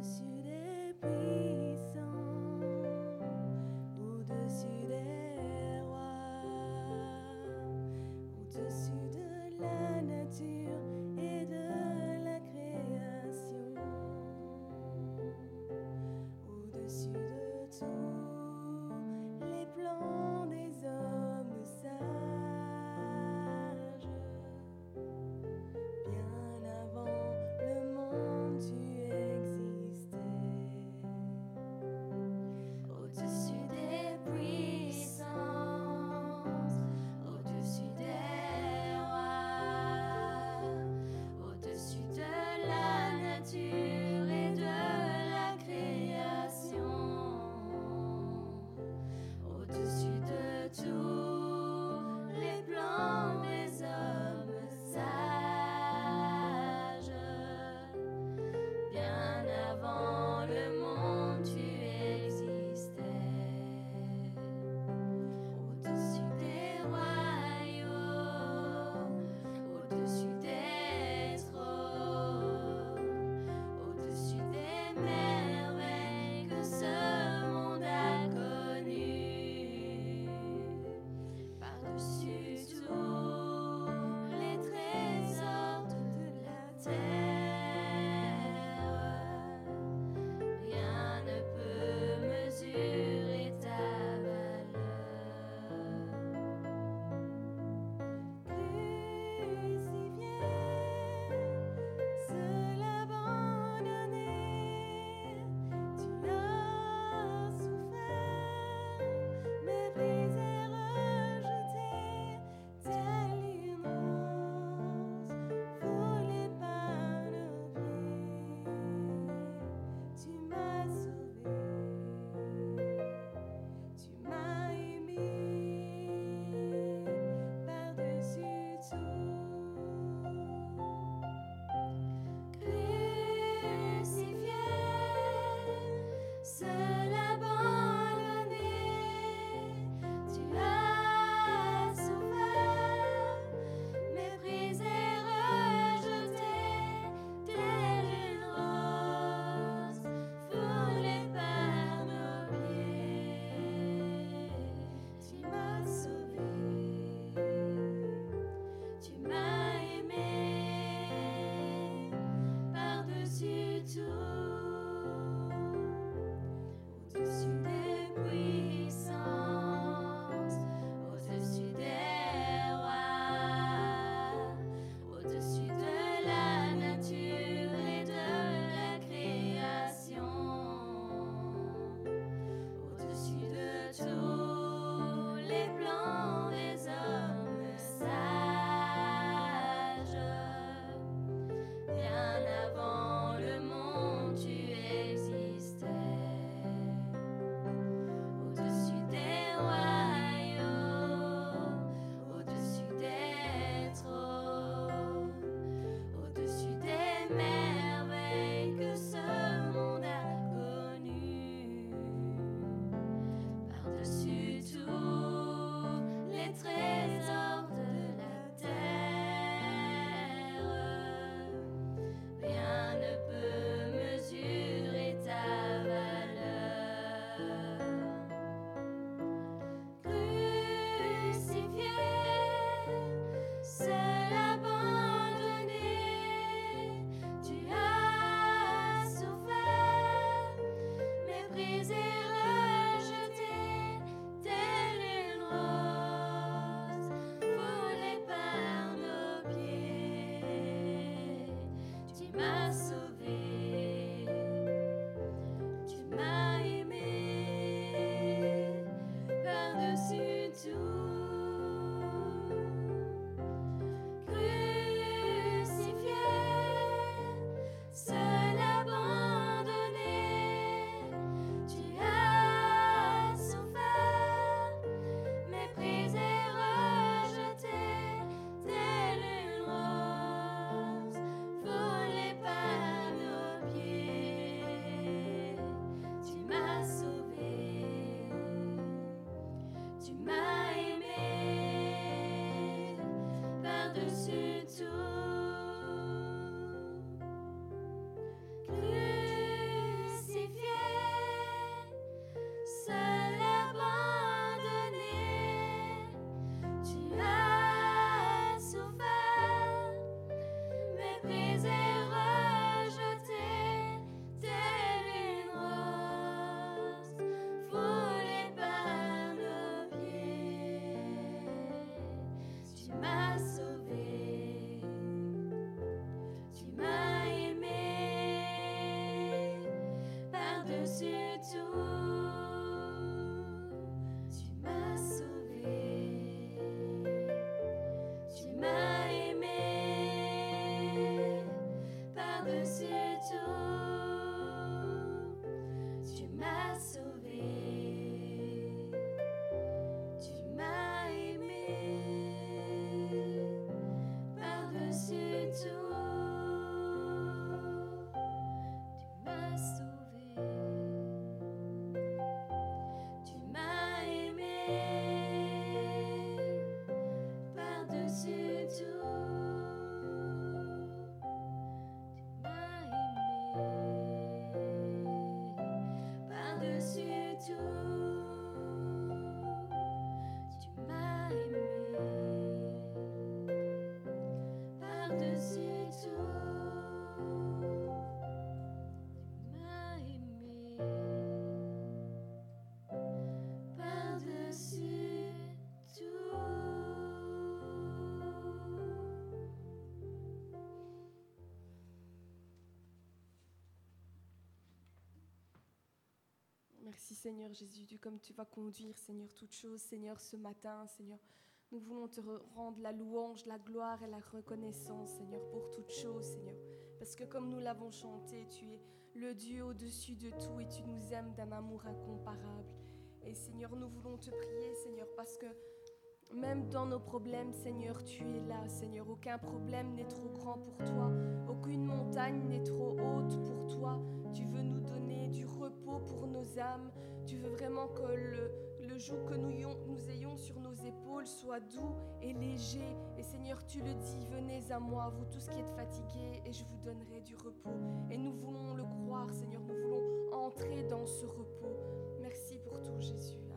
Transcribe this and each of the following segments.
Au-dessus des Seigneur Jésus, comme tu vas conduire, Seigneur, toutes choses, Seigneur, ce matin, Seigneur. Nous voulons te re- rendre la louange, la gloire et la reconnaissance, Seigneur, pour toutes choses, Seigneur. Parce que comme nous l'avons chanté, tu es le Dieu au-dessus de tout et tu nous aimes d'un amour incomparable. Et Seigneur, nous voulons te prier, Seigneur, parce que même dans nos problèmes, Seigneur, tu es là, Seigneur. Aucun problème n'est trop grand pour toi. Aucune montagne n'est trop haute pour toi. Tu veux nous pour nos âmes. Tu veux vraiment que le, joug que nous ayons sur nos épaules soit doux et léger. Et Seigneur, tu le dis, venez à moi, vous tous qui êtes fatigués, et je vous donnerai du repos. Et nous voulons le croire, Seigneur. Nous voulons entrer dans ce repos. Merci pour tout, Jésus.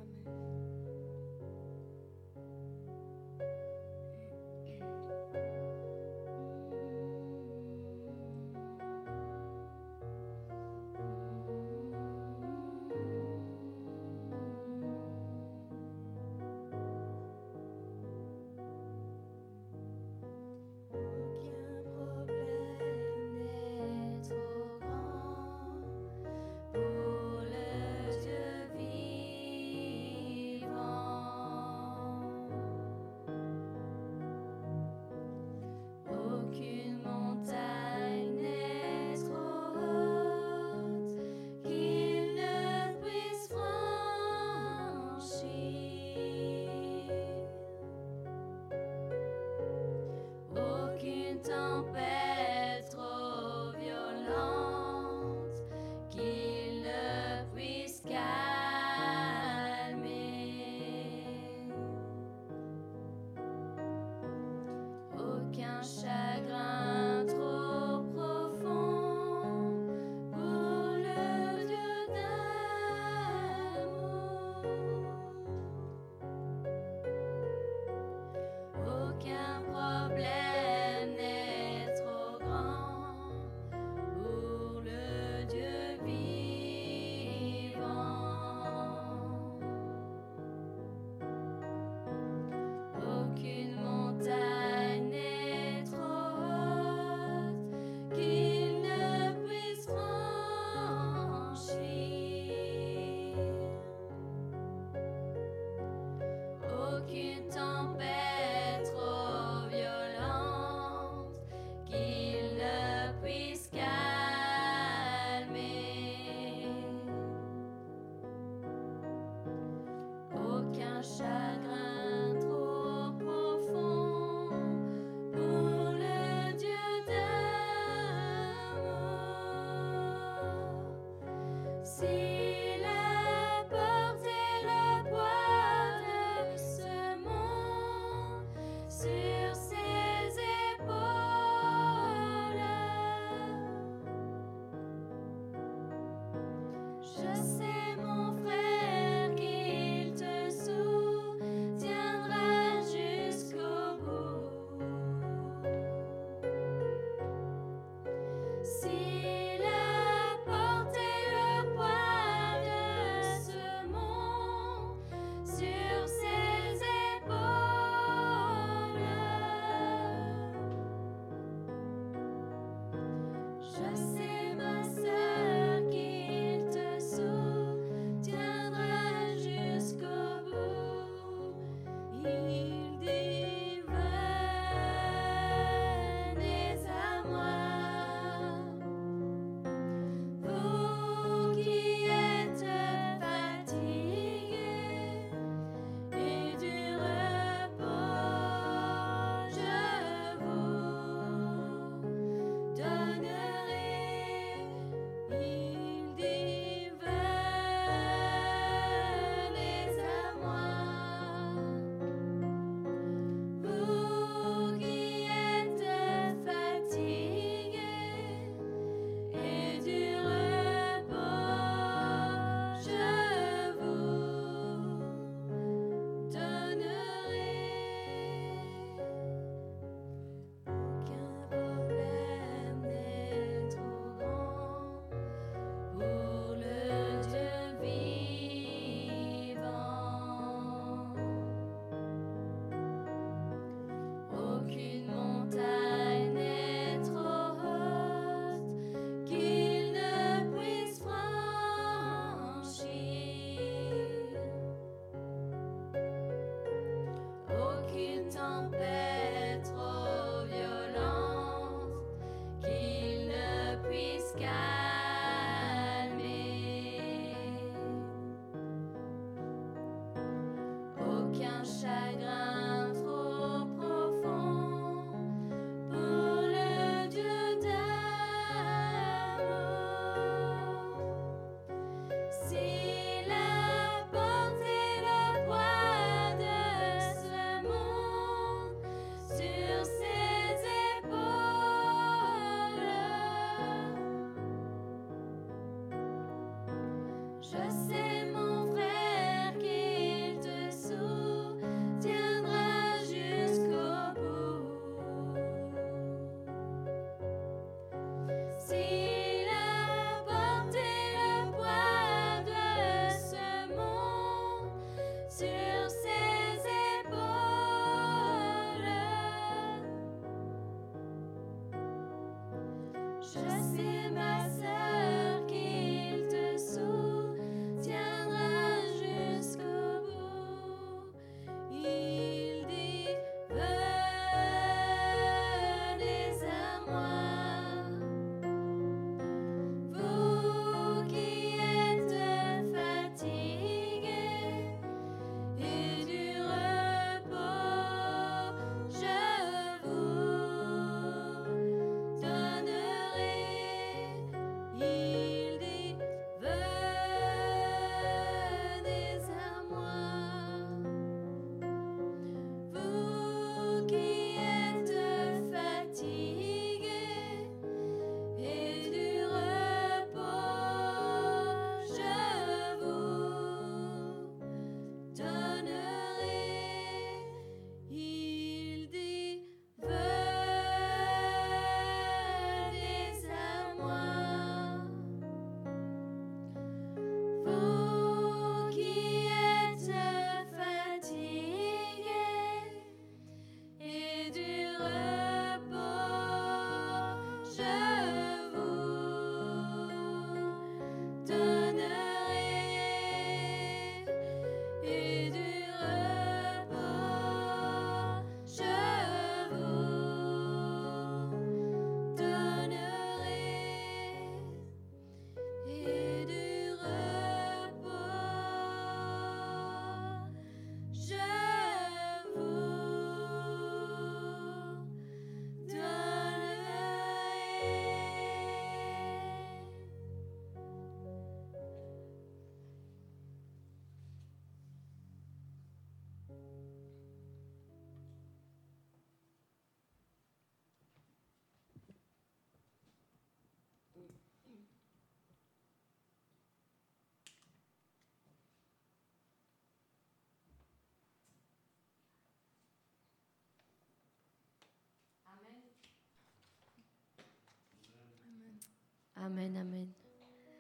Amen, amen.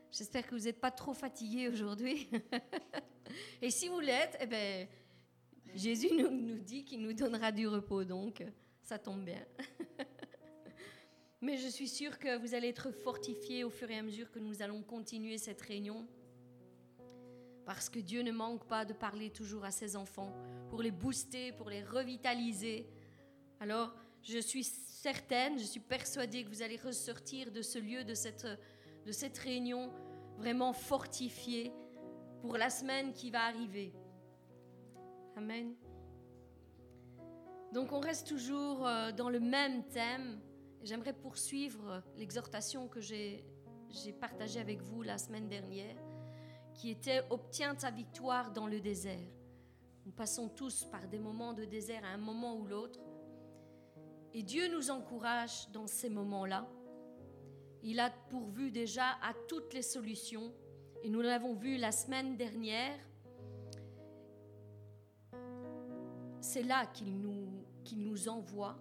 J'espère que vous n'êtes pas trop fatigués aujourd'hui. Et si vous l'êtes, eh ben, Jésus nous, nous dit qu'il nous donnera du repos, donc ça tombe bien. Mais je suis sûre que vous allez être fortifiés au fur et à mesure que nous allons continuer cette réunion. Parce que Dieu ne manque pas de parler toujours à ses enfants pour les booster, pour les revitaliser. Alors, je suis je suis persuadée que vous allez ressortir de ce lieu, de cette, de cette réunion, vraiment fortifié pour la semaine qui va arriver. Amen. Donc on reste toujours euh, dans le même thème. J'aimerais poursuivre l'exhortation que j'ai partagée avec vous la semaine dernière, qui était Obtiens ta victoire dans le désert. Nous passons tous par des moments de désert à un moment ou l'autre. Et Dieu nous encourage dans ces moments-là. Il a pourvu déjà à toutes les solutions. Et nous l'avons vu la semaine dernière. C'est là qu'il nous, nous envoie.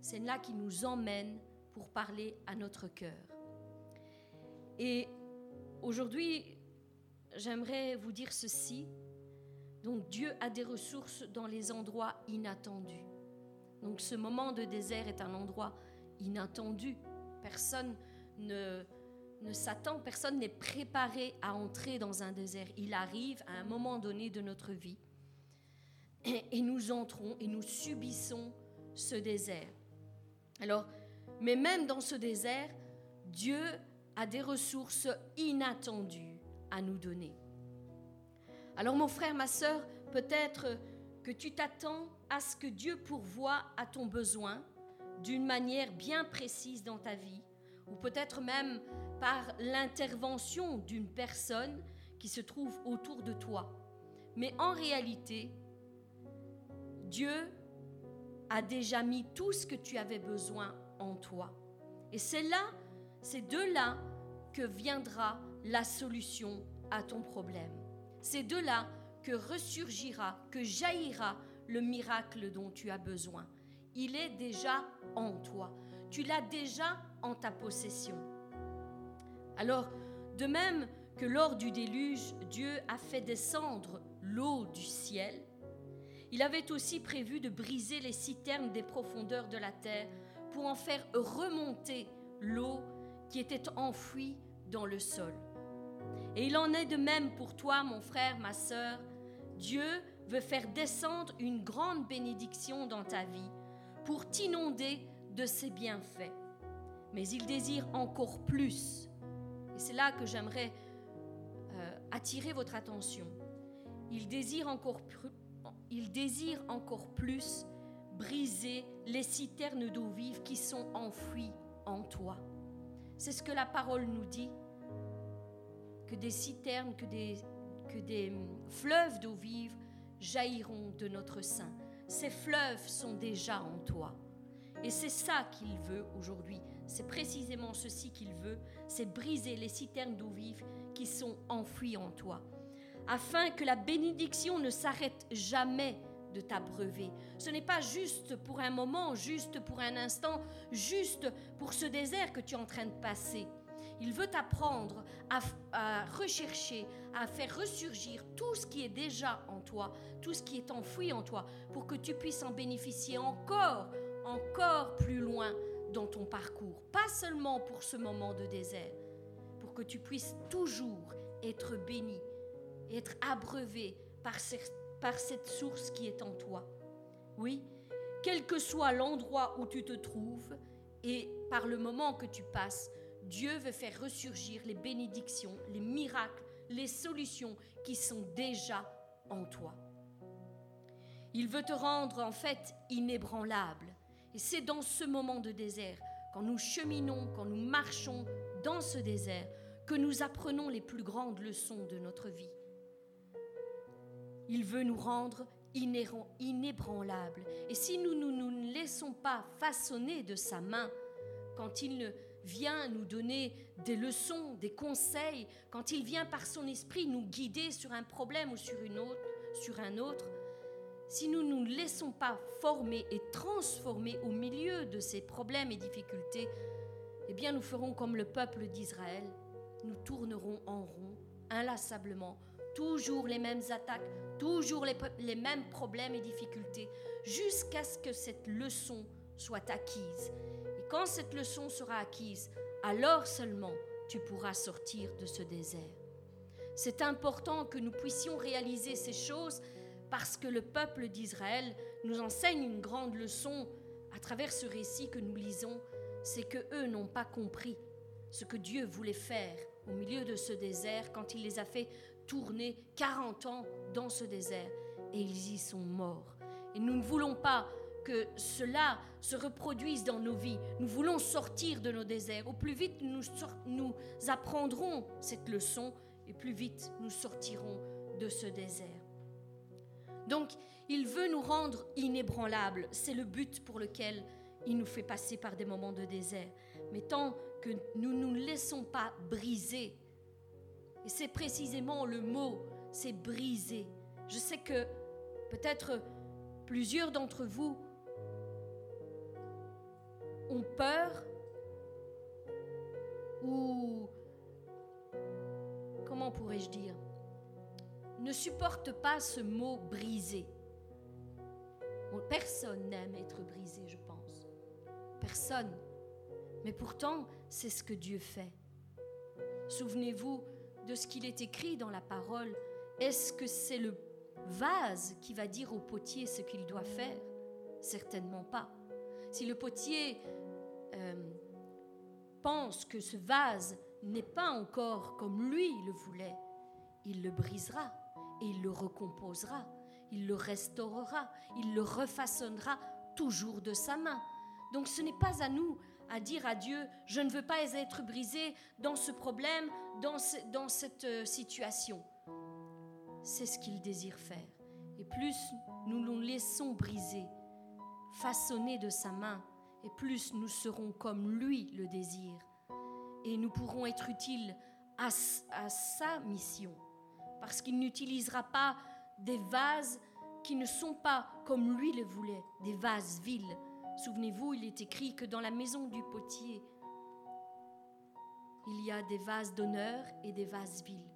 C'est là qu'il nous emmène pour parler à notre cœur. Et aujourd'hui, j'aimerais vous dire ceci. Donc Dieu a des ressources dans les endroits inattendus. Donc ce moment de désert est un endroit inattendu. Personne ne, ne s'attend, personne n'est préparé à entrer dans un désert. Il arrive à un moment donné de notre vie. Et, nous entrons et nous subissons ce désert. Alors, mais même dans ce désert, Dieu a des ressources inattendues à nous donner. Alors mon frère, ma sœur, peut-être que tu t'attends à ce que Dieu pourvoie à ton besoin d'une manière bien précise dans ta vie, ou peut-être même par l'intervention d'une personne qui se trouve autour de toi. Mais en réalité, Dieu a déjà mis tout ce que tu avais besoin en toi. Et c'est là, c'est de là que viendra la solution à ton problème. C'est de là que ressurgira, que jaillira le miracle dont tu as besoin. Il est déjà en toi. Tu l'as déjà en ta possession. Alors, de même que lors du déluge, Dieu a fait descendre l'eau du ciel, il avait aussi prévu de briser les citernes des profondeurs de la terre pour en faire remonter l'eau qui étaient enfouis dans le sol. Et il en est de même pour toi, mon frère, ma sœur. Dieu veut faire descendre une grande bénédiction dans ta vie pour t'inonder de ses bienfaits. Mais il désire encore plus. Et c'est là que j'aimerais euh, attirer votre attention. Il désire encore, il désire encore plus briser les citernes d'eau vive qui sont enfouies en toi. C'est ce que la parole nous dit, que des citernes, que des, hum, fleuves d'eau vive jailliront de notre sein. Ces fleuves sont déjà en toi. Et c'est ça qu'il veut aujourd'hui. C'est précisément ceci qu'il veut, c'est briser les citernes d'eau vive qui sont enfouies en toi, afin que la bénédiction ne s'arrête jamais de t'abreuver. Ce n'est pas juste pour un moment, juste pour un instant, juste pour ce désert que tu es en train de passer. Il veut t'apprendre à, rechercher, à faire ressurgir tout ce qui est déjà en toi, tout ce qui est enfoui en toi, pour que tu puisses en bénéficier encore, encore plus loin dans ton parcours. Pas seulement pour ce moment de désert, pour que tu puisses toujours être béni, être abreuvé par, par cette source qui est en toi. Oui, quel que soit l'endroit où tu te trouves et par le moment que tu passes, Dieu veut faire ressurgir les bénédictions, les miracles, les solutions qui sont déjà en toi. Il veut te rendre en fait inébranlable. Et c'est dans ce moment de désert, quand nous cheminons, quand nous marchons dans ce désert, que nous apprenons les plus grandes leçons de notre vie. Il veut nous rendre inébranlables. Et si nous ne nous, nous, laissons pas façonner de sa main, quand il ne vient nous donner des leçons, des conseils, quand il vient par son esprit nous guider sur un problème ou sur, une autre, sur un autre, si nous ne nous laissons pas former et transformer au milieu de ces problèmes et difficultés, eh bien nous ferons comme le peuple d'Israël, nous tournerons en rond, inlassablement, toujours les mêmes attaques, toujours les, les mêmes problèmes et difficultés, jusqu'à ce que cette leçon soit acquise quand cette leçon sera acquise, alors seulement tu pourras sortir de ce désert. C'est important que nous puissions réaliser ces choses parce que le peuple d'Israël nous enseigne une grande leçon à travers ce récit que nous lisons, c'est que eux n'ont pas compris ce que Dieu voulait faire au milieu de ce désert quand il les a fait tourner 40 ans dans ce désert et ils y sont morts. Et nous ne voulons pas que cela se reproduise dans nos vies. Nous voulons sortir de nos déserts. Au plus vite nous, apprendrons cette leçon et plus vite nous sortirons de ce désert. Donc, il veut nous rendre inébranlables. C'est le but pour lequel il nous fait passer par des moments de désert. Mais tant que nous ne nous laissons pas briser, et c'est précisément le mot, c'est briser. Je sais que peut-être plusieurs d'entre vous ont peur ou, comment pourrais-je dire, ne supportent pas ce mot brisé. Personne n'aime être brisé, je pense. Personne. Mais pourtant, c'est ce que Dieu fait. Souvenez-vous de ce qu'il est écrit dans la parole. Est-ce que c'est le vase qui va dire au potier ce qu'il doit faire? Certainement pas. Si le potier euh, pense que ce vase n'est pas encore comme lui le voulait, il le brisera et il le recomposera, il le restaurera, il le refaçonnera toujours de sa main. Donc ce n'est pas à nous à dire à Dieu, je ne veux pas être brisé dans ce problème, dans, dans cette euh, situation. C'est ce qu'il désire faire. Et plus nous nous laissons briser, façonnés de sa main, et plus nous serons comme lui le désire. Et nous pourrons être utiles à, à sa mission, parce qu'il n'utilisera pas des vases qui ne sont pas comme lui le voulait, des vases vils. Souvenez-vous, il est écrit que dans la maison du potier, il y a des vases d'honneur et des vases vils.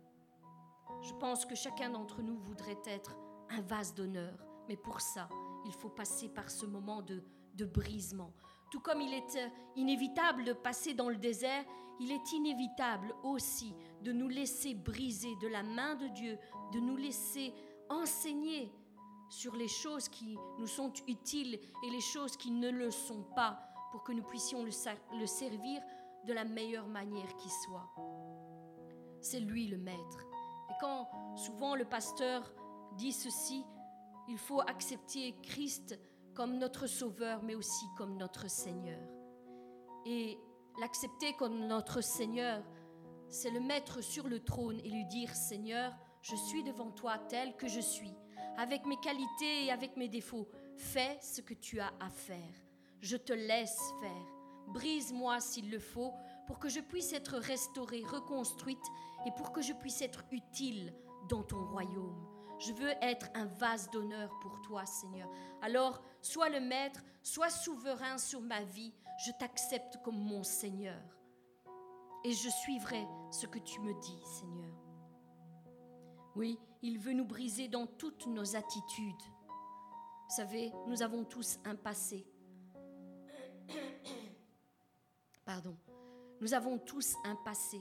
Je pense que chacun d'entre nous voudrait être un vase d'honneur, mais pour ça, il faut passer par ce moment de, de brisement, Tout comme il est euh, inévitable de passer dans le désert, il est inévitable aussi de nous laisser briser de la main de Dieu, de nous laisser enseigner sur les choses qui nous sont utiles et les choses qui ne le sont pas, pour que nous puissions le, le servir de la meilleure manière qui soit. C'est lui le maître. Et quand souvent le pasteur dit ceci, il faut accepter Christ comme notre Sauveur, mais aussi comme notre Seigneur. Et l'accepter comme notre Seigneur, c'est le mettre sur le trône et lui dire, Seigneur, je suis devant toi tel que je suis, avec mes qualités et avec mes défauts. Fais ce que tu as à faire. Je te laisse faire. Brise-moi s'il le faut, pour que je puisse être restaurée, reconstruite, et pour que je puisse être utile dans ton royaume. Je veux être un vase d'honneur pour toi, Seigneur. Alors, sois le maître, sois souverain sur ma vie. Je t'accepte comme mon Seigneur. Et je suivrai ce que tu me dis, Seigneur. Oui, il veut nous briser dans toutes nos attitudes. Vous savez, nous avons tous un passé. Pardon. Nous avons tous un passé.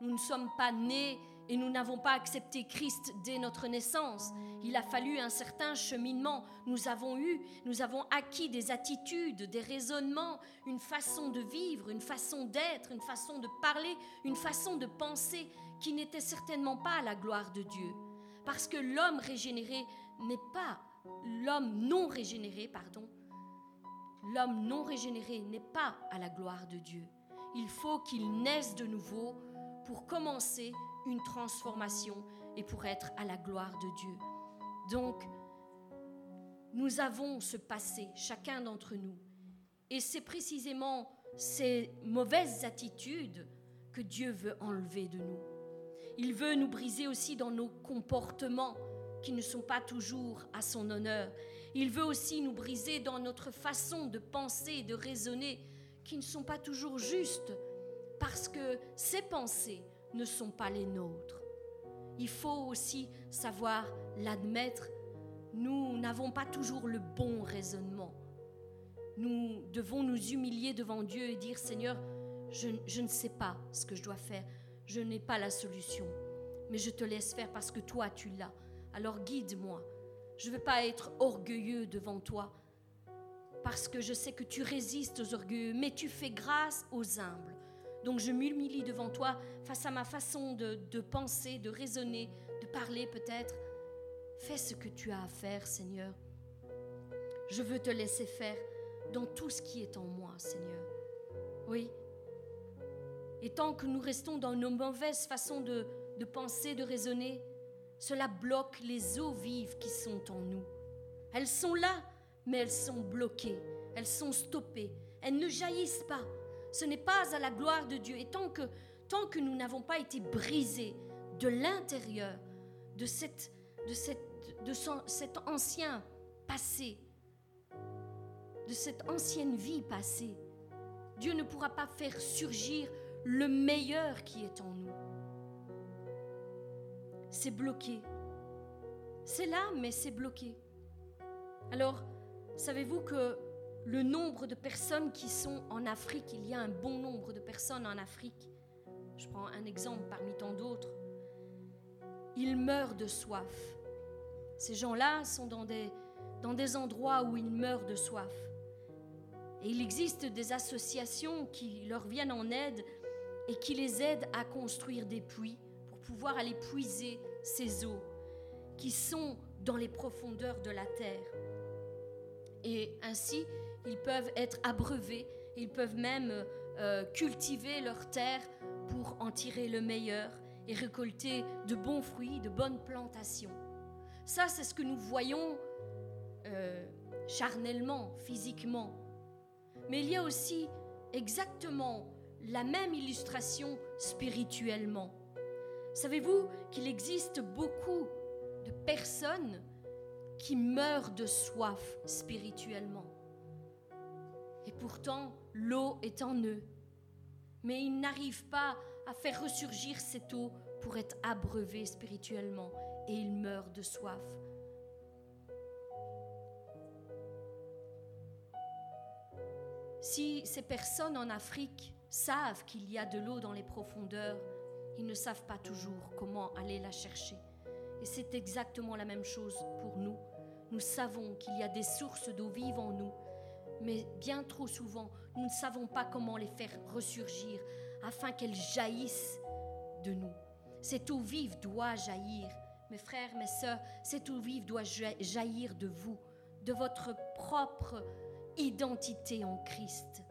Nous ne sommes pas nés et nous n'avons pas accepté Christ dès notre naissance. Il a fallu un certain cheminement. Nous avons eu, nous avons acquis des attitudes, des raisonnements, une façon de vivre, une façon d'être, une façon de parler, une façon de penser qui n'était certainement pas à la gloire de Dieu. Parce que l'homme régénéré n'est pas l'homme non régénéré, pardon. L'homme non régénéré n'est pas à la gloire de Dieu. Il faut qu'il naisse de nouveau pour commencer une transformation et pour être à la gloire de Dieu. Donc, nous avons ce passé, chacun d'entre nous. Et c'est précisément ces mauvaises attitudes que Dieu veut enlever de nous. Il veut nous briser aussi dans nos comportements qui ne sont pas toujours à son honneur. Il veut aussi nous briser dans notre façon de penser et de raisonner qui ne sont pas toujours justes parce que ces pensées, ne sont pas les nôtres. Il faut aussi savoir l'admettre. Nous n'avons pas toujours le bon raisonnement. Nous devons nous humilier devant Dieu et dire, Seigneur, je, ne sais pas ce que je dois faire. Je n'ai pas la solution. Mais je te laisse faire parce que toi, tu l'as. Alors guide-moi. Je ne veux pas être orgueilleux devant toi parce que je sais que tu résistes aux orgueilleux, mais tu fais grâce aux humbles. Donc je m'humilie devant toi face à ma façon de, penser, de raisonner, de parler peut-être. Fais ce que tu as à faire, Seigneur. Je veux te laisser faire dans tout ce qui est en moi, Seigneur. Oui. Et tant que nous restons dans nos mauvaises façons de, penser, de raisonner, cela bloque les eaux vives qui sont en nous. Elles sont là, mais elles sont bloquées, elles sont stoppées, elles ne jaillissent pas ce n'est pas à la gloire de Dieu. Et tant que, tant nous n'avons pas été brisés de l'intérieur de, cette, cet ancien passé, de cette ancienne vie passée, Dieu ne pourra pas faire surgir le meilleur qui est en nous. C'est bloqué. C'est là, mais c'est bloqué. Alors, savez-vous que le nombre de personnes qui sont en Afrique, il y a un bon nombre de personnes en Afrique. Je prends un exemple parmi tant d'autres. Ils meurent de soif. Ces gens-là sont dans des, dans des endroits où ils meurent de soif. Et il existe des associations qui leur viennent en aide et qui les aident à construire des puits pour pouvoir aller puiser ces eaux qui sont dans les profondeurs de la terre. Et ainsi, ils peuvent être abreuvés, ils peuvent même euh, cultiver leur terre pour en tirer le meilleur et récolter de bons fruits, de bonnes plantations. Ça, c'est ce que nous voyons euh, charnellement, physiquement. Mais il y a aussi exactement la même illustration spirituellement. Savez-vous qu'il existe beaucoup de personnes qui meurent de soif spirituellement? Et pourtant, l'eau est en eux. Mais ils n'arrivent pas à faire ressurgir cette eau pour être abreuvés spirituellement. Et ils meurent de soif. Si ces personnes en Afrique savent qu'il y a de l'eau dans les profondeurs, ils ne savent pas toujours comment aller la chercher. Et c'est exactement la même chose pour nous. Nous savons qu'il y a des sources d'eau vive en nous, mais bien trop souvent, nous ne savons pas comment les faire ressurgir afin qu'elles jaillissent de nous. Cette eau vive doit jaillir. Mes frères, mes sœurs, cette eau vive doit jaillir de vous, de votre propre identité en Christ.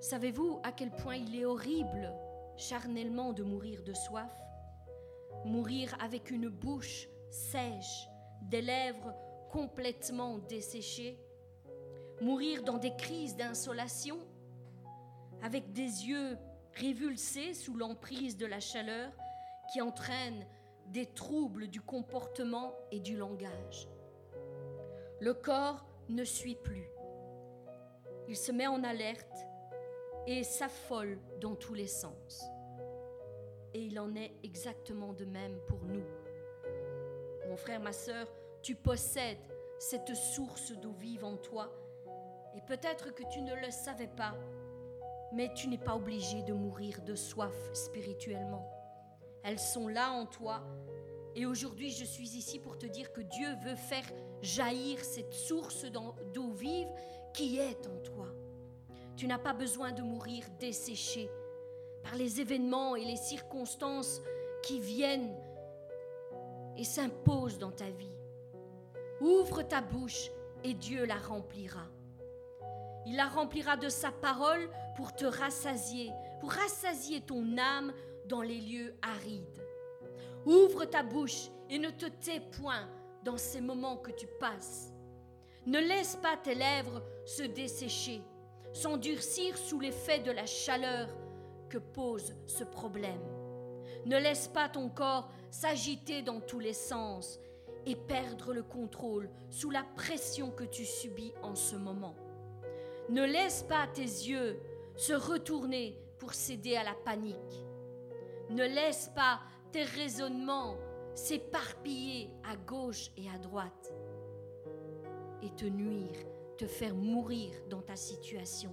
Savez-vous à quel point il est horrible charnellement de mourir de soif? Mourir avec une bouche sèche, des lèvres complètement desséchées Mourir dans des crises d'insolation Avec des yeux révulsés sous l'emprise de la chaleur qui entraîne des troubles du comportement et du langage le corps ne suit plus. Il se met en alerte et s'affole dans tous les sens. Et il en est exactement de même pour nous. Mon frère, ma sœur, tu possèdes cette source d'eau vive en toi. Et peut-être que tu ne le savais pas, mais tu n'es pas obligé de mourir de soif spirituellement. Elles sont là en toi et aujourd'hui, je suis ici pour te dire que Dieu veut faire jaillir cette source d'eau vive qui est en toi. Tu n'as pas besoin de mourir desséché par les événements et les circonstances qui viennent et s'imposent dans ta vie. Ouvre ta bouche et Dieu la remplira. Il la remplira de sa parole pour te rassasier, pour rassasier ton âme dans les lieux arides. Ouvre ta bouche et ne te tais point dans ces moments que tu passes. Ne laisse pas tes lèvres se dessécher, s'endurcir sous l'effet de la chaleur que pose ce problème. Ne laisse pas ton corps s'agiter dans tous les sens et perdre le contrôle sous la pression que tu subis en ce moment. Ne laisse pas tes yeux se retourner pour céder à la panique. Ne laisse pas tes raisonnements s'éparpiller à gauche et à droite et te nuire, te faire mourir dans ta situation.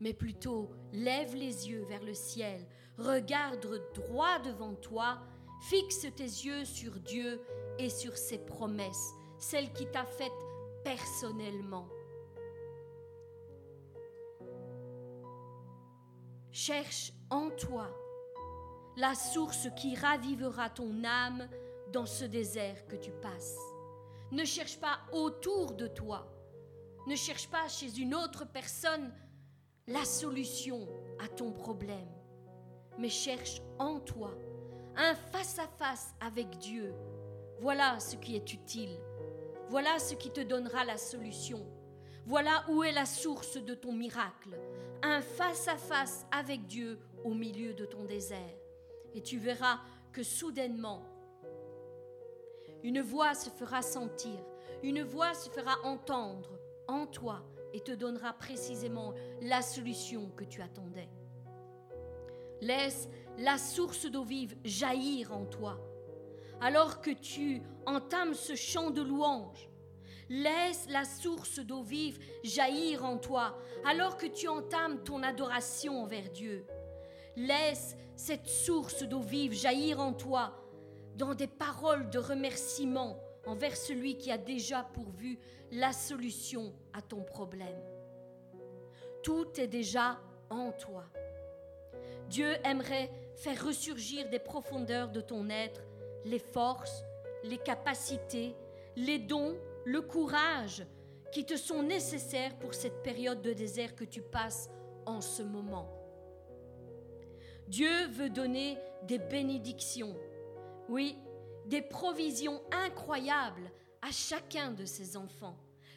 Mais plutôt, lève les yeux vers le ciel, regarde droit devant toi, fixe tes yeux sur Dieu et sur ses promesses, celles qui t'a faites personnellement. Cherche en toi la source qui ravivera ton âme dans ce désert que tu passes. Ne cherche pas autour de toi, ne cherche pas chez une autre personne la solution à ton problème, mais cherche en toi un face-à-face avec Dieu. Voilà ce qui est utile. Voilà ce qui te donnera la solution. Voilà où est la source de ton miracle. Un face à -face avec Dieu au milieu de ton désert et tu verras que soudainement, une voix se fera sentir, une voix se fera entendre en toi et te donnera précisément la solution que tu attendais. Laisse la source d'eau vive jaillir en toi. Alors que tu entames ce chant de louange, laisse la source d'eau vive jaillir en toi. Alors que tu entames ton adoration envers Dieu, laisse cette source d'eau vive jaillir en toi dans des paroles de remerciement envers celui qui a déjà pourvu la solution à ton problème. Tout est déjà en toi. Dieu aimerait faire ressurgir des profondeurs de ton être les forces, les capacités, les dons, le courage qui te sont nécessaires pour cette période de désert que tu passes en ce moment. Dieu veut donner des bénédictions, oui, des provisions incroyables à chacun de ses enfants.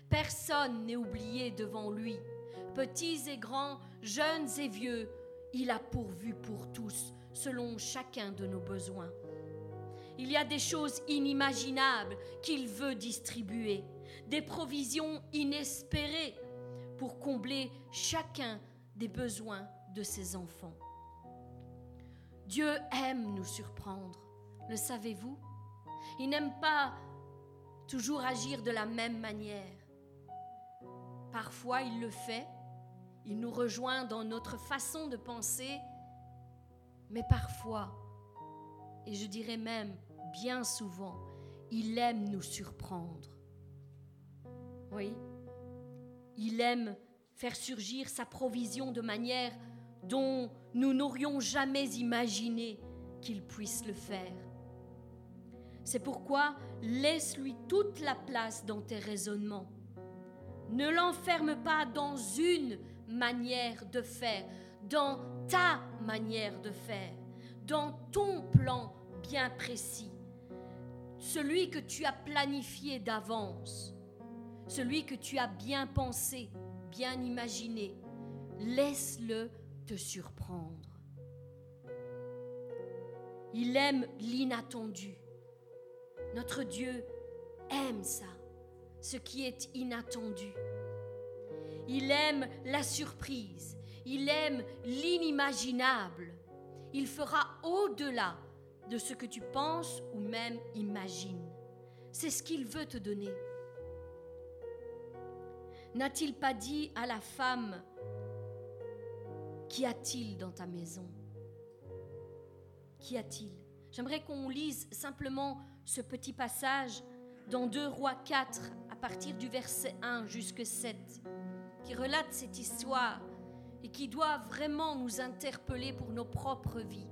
Personne n'est oublié devant lui. Petits et grands, jeunes et vieux, il a pourvu pour tous, selon chacun de nos besoins. Il y a des choses inimaginables qu'il veut distribuer, des provisions inespérées pour combler chacun des besoins de ses enfants. Dieu aime nous surprendre. Le savez-vous? Il n'aime pas toujours agir de la même manière. Parfois, il le fait. Il nous rejoint dans notre façon de penser. Mais parfois, et je dirais même bien souvent, il aime nous surprendre. Oui, il aime faire surgir sa provision de manière dont nous n'aurions jamais imaginé qu'il puisse le faire. C'est pourquoi laisse-lui toute la place dans tes raisonnements. Ne l'enferme pas dans une manière de faire, dans ta manière de faire, dans ton plan bien précis, celui que tu as planifié d'avance, celui que tu as bien pensé, bien imaginé. Laisse-le te surprendre. Il aime l'inattendu. Notre Dieu aime ça, ce qui est inattendu. Il aime la surprise. Il aime l'inimaginable. Il fera au-delà de ce que tu penses ou même imagines. C'est ce qu'il veut te donner. N'a-t-il pas dit à la femme, Qu'y a-t-il dans ta maison? Qu'y a-t-il? J'aimerais qu'on lise simplement ce petit passage dans 2 Rois 4 à partir du verset 1 jusqu'à 7 qui relate cette histoire et qui doit vraiment nous interpeller pour nos propres vies.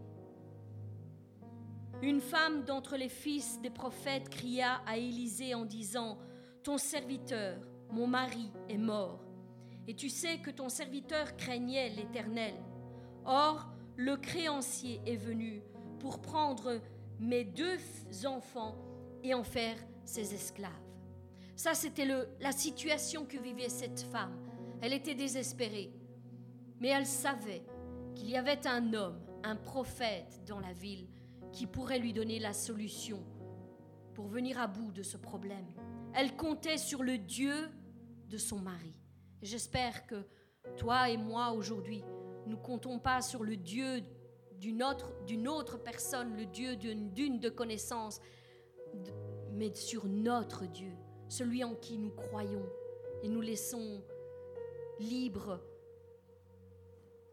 Une femme d'entre les fils des prophètes cria à Élisée en disant, Ton serviteur, mon mari, est mort, et tu sais que ton serviteur craignait l'Éternel. Or, le créancier est venu pour prendre mes deux enfants et en faire ses esclaves. Ça, c'était la situation que vivait cette femme. Elle était désespérée, mais elle savait qu'il y avait un homme, un prophète dans la ville qui pourrait lui donner la solution pour venir à bout de ce problème. Elle comptait sur le Dieu de son mari. J'espère que toi et moi aujourd'hui, nous comptons pas sur le Dieu d'une autre, personne, le Dieu d'une de connaissance, mais sur notre Dieu, celui en qui nous croyons et nous laissons libres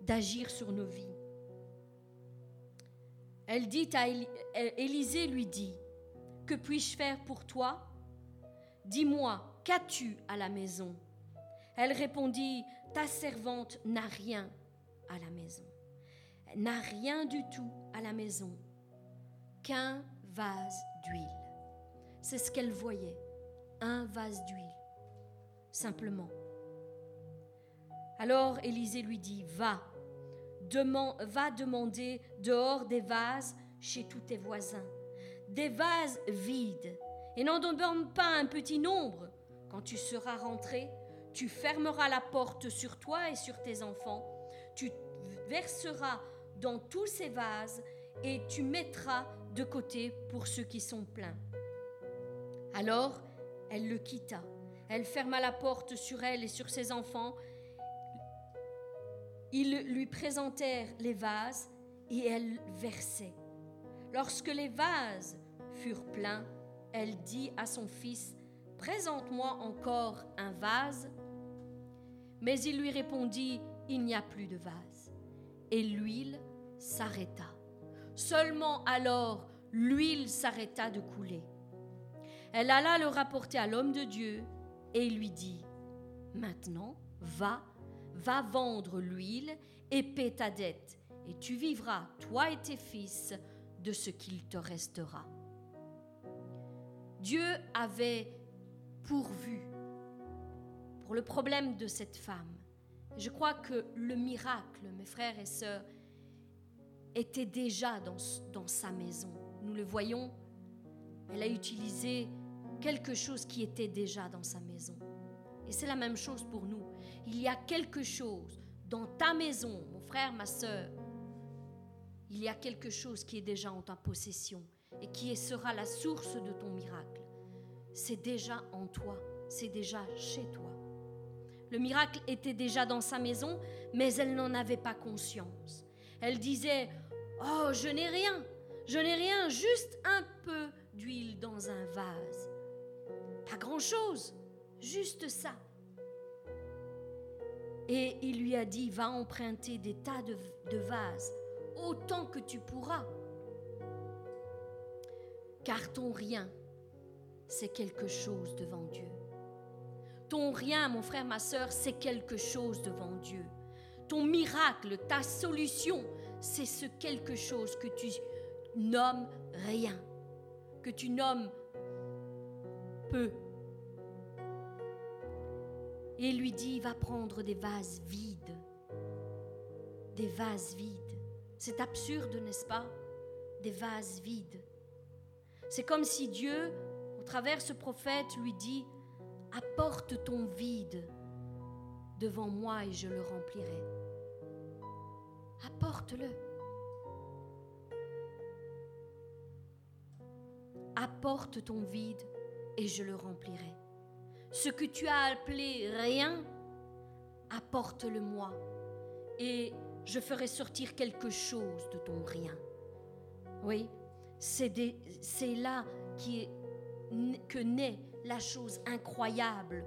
d'agir sur nos vies. Elle dit à Élisée lui dit Que puis-je faire pour toi? Dis-moi, qu'as-tu à la maison? Elle répondit Ta servante n'a rien à la maison. N'a rien du tout à la maison qu'un vase d'huile. C'est ce qu'elle voyait, un vase d'huile, simplement. Alors Élisée lui dit, va, va demander dehors des vases chez tous tes voisins, des vases vides, et n'en demande pas un petit nombre. Quand tu seras rentré, tu fermeras la porte sur toi et sur tes enfants, tu verseras dans tous ces vases et tu mettras de côté pour ceux qui sont pleins. Alors elle le quitta. Elle ferma la porte sur elle et sur ses enfants ils lui présentèrent les vases et elle versait. Lorsque les vases furent pleins, elle dit à son fils, Présente-moi encore un vase. Mais il lui répondit, Il n'y a plus de vase. Et l'huile s'arrêta. Seulement alors l'huile s'arrêta de couler. Elle alla le rapporter à l'homme de Dieu et lui dit, Maintenant, va va vendre l'huile et paie ta dette, et tu vivras, toi et tes fils, de ce qu'il te restera. Dieu avait pourvu pour le problème de cette femme. Je crois que le miracle, mes frères et sœurs, était déjà dans, dans sa maison. Nous le voyons, elle a utilisé quelque chose qui était déjà dans sa maison. Et c'est la même chose pour nous. Il y a quelque chose dans ta maison, mon frère, ma soeur. Il y a quelque chose qui est déjà en ta possession et qui sera la source de ton miracle. C'est déjà en toi, c'est déjà chez toi. Le miracle était déjà dans sa maison, mais elle n'en avait pas conscience. Elle disait, Oh, je n'ai rien, je n'ai rien, juste un peu d'huile dans un vase. Pas grand-chose, juste ça. Et il lui a dit, va emprunter des tas de, vases, autant que tu pourras. Car ton rien, c'est quelque chose devant Dieu. Ton rien, mon frère, ma soeur, c'est quelque chose devant Dieu. Ton miracle, ta solution, c'est ce quelque chose que tu nommes rien, que tu nommes peu. Et lui dit, va prendre des vases vides, des vases vides. C'est absurde, n'est-ce pas? Des vases vides. C'est comme si Dieu, au travers ce prophète, lui dit, apporte ton vide devant moi et je le remplirai. Apporte-le. Apporte ton vide et je le remplirai. Ce que tu as appelé rien, apporte-le-moi et je ferai sortir quelque chose de ton rien. Oui, c'est là que naît la chose incroyable.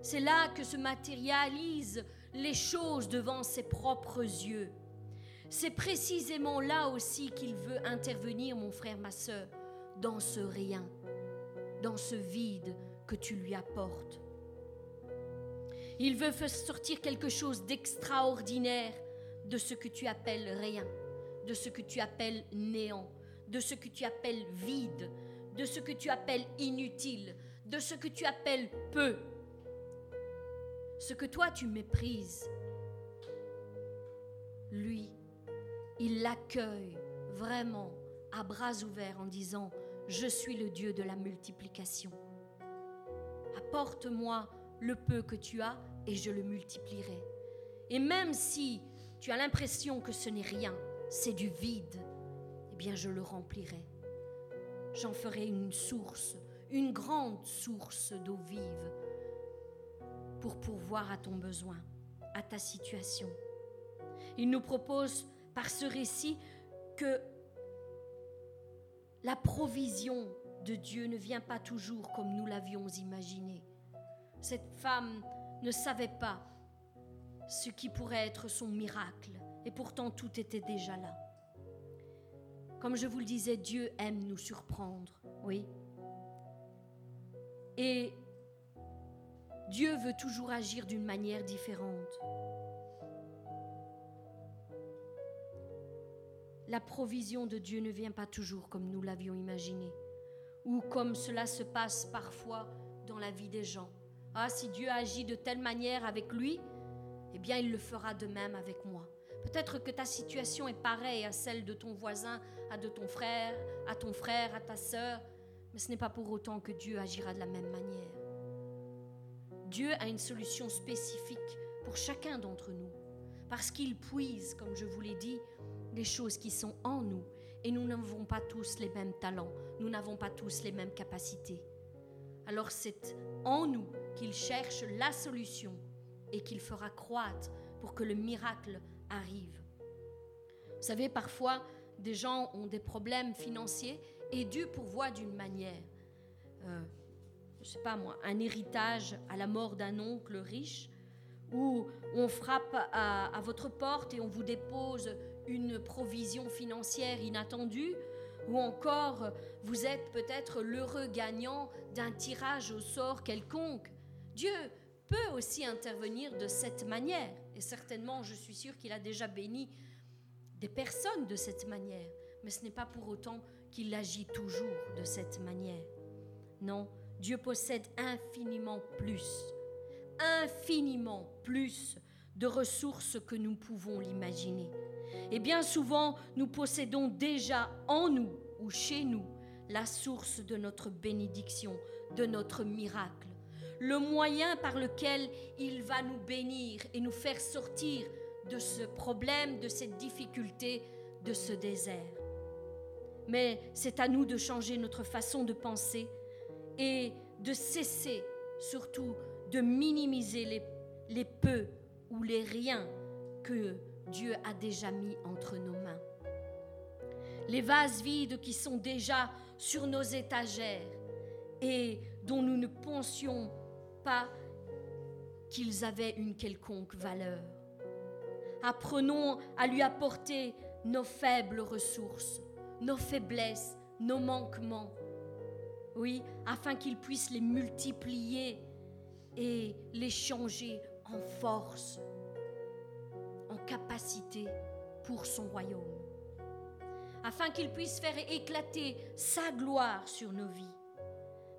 C'est là que se matérialisent les choses devant ses propres yeux. C'est précisément là aussi qu'il veut intervenir, mon frère, ma soeur, dans ce rien, dans ce vide que tu lui apportes. Il veut faire sortir quelque chose d'extraordinaire de ce que tu appelles rien, de ce que tu appelles néant, de ce que tu appelles vide, de ce que tu appelles inutile, de ce que tu appelles peu, ce que toi tu méprises. Lui, il l'accueille vraiment à bras ouverts en disant, je suis le Dieu de la multiplication. Apporte-moi le peu que tu as et je le multiplierai. Et même si tu as l'impression que ce n'est rien, c'est du vide, eh bien je le remplirai. J'en ferai une source, une grande source d'eau vive pour pourvoir à ton besoin, à ta situation. Il nous propose par ce récit que la provision de Dieu ne vient pas toujours comme nous l'avions imaginé. Cette femme ne savait pas ce qui pourrait être son miracle, et pourtant tout était déjà là. Comme je vous le disais, Dieu aime nous surprendre, oui. Et Dieu veut toujours agir d'une manière différente. La provision de Dieu ne vient pas toujours comme nous l'avions imaginé, ou comme cela se passe parfois dans la vie des gens. Ah, si Dieu agit de telle manière avec lui, eh bien il le fera de même avec moi. Peut-être que ta situation est pareille à celle de ton voisin, à de ton frère, à ton frère, à ta sœur, mais ce n'est pas pour autant que Dieu agira de la même manière. Dieu a une solution spécifique pour chacun d'entre nous, parce qu'il puise, comme je vous l'ai dit, les choses qui sont en nous, et nous n'avons pas tous les mêmes talents, nous n'avons pas tous les mêmes capacités. Alors c'est en nous qu'il cherche la solution et qu'il fera croître pour que le miracle arrive. Vous savez, parfois, des gens ont des problèmes financiers et Dieu pourvoit d'une manière. Euh, je sais pas moi, un héritage à la mort d'un oncle riche, où on frappe à, votre porte et on vous dépose une provision financière inattendue, ou encore vous êtes peut-être l'heureux gagnant d'un tirage au sort quelconque. Dieu peut aussi intervenir de cette manière. Et certainement, je suis sûre qu'il a déjà béni des personnes de cette manière. Mais ce n'est pas pour autant qu'il agit toujours de cette manière. Non, Dieu possède infiniment plus, infiniment plus de ressources que nous pouvons l'imaginer. Et bien souvent, nous possédons déjà en nous ou chez nous la source de notre bénédiction, de notre miracle le moyen par lequel il va nous bénir et nous faire sortir de ce problème, de cette difficulté, de ce désert. Mais c'est à nous de changer notre façon de penser et de cesser surtout de minimiser les, les peu ou les riens que Dieu a déjà mis entre nos mains. Les vases vides qui sont déjà sur nos étagères et dont nous ne pensions pas qu'ils avaient une quelconque valeur. Apprenons à lui apporter nos faibles ressources, nos faiblesses, nos manquements. Oui, afin qu'il puisse les multiplier et les changer en force, capacité pour son royaume. Afin qu'il puisse faire éclater sa gloire sur nos vies.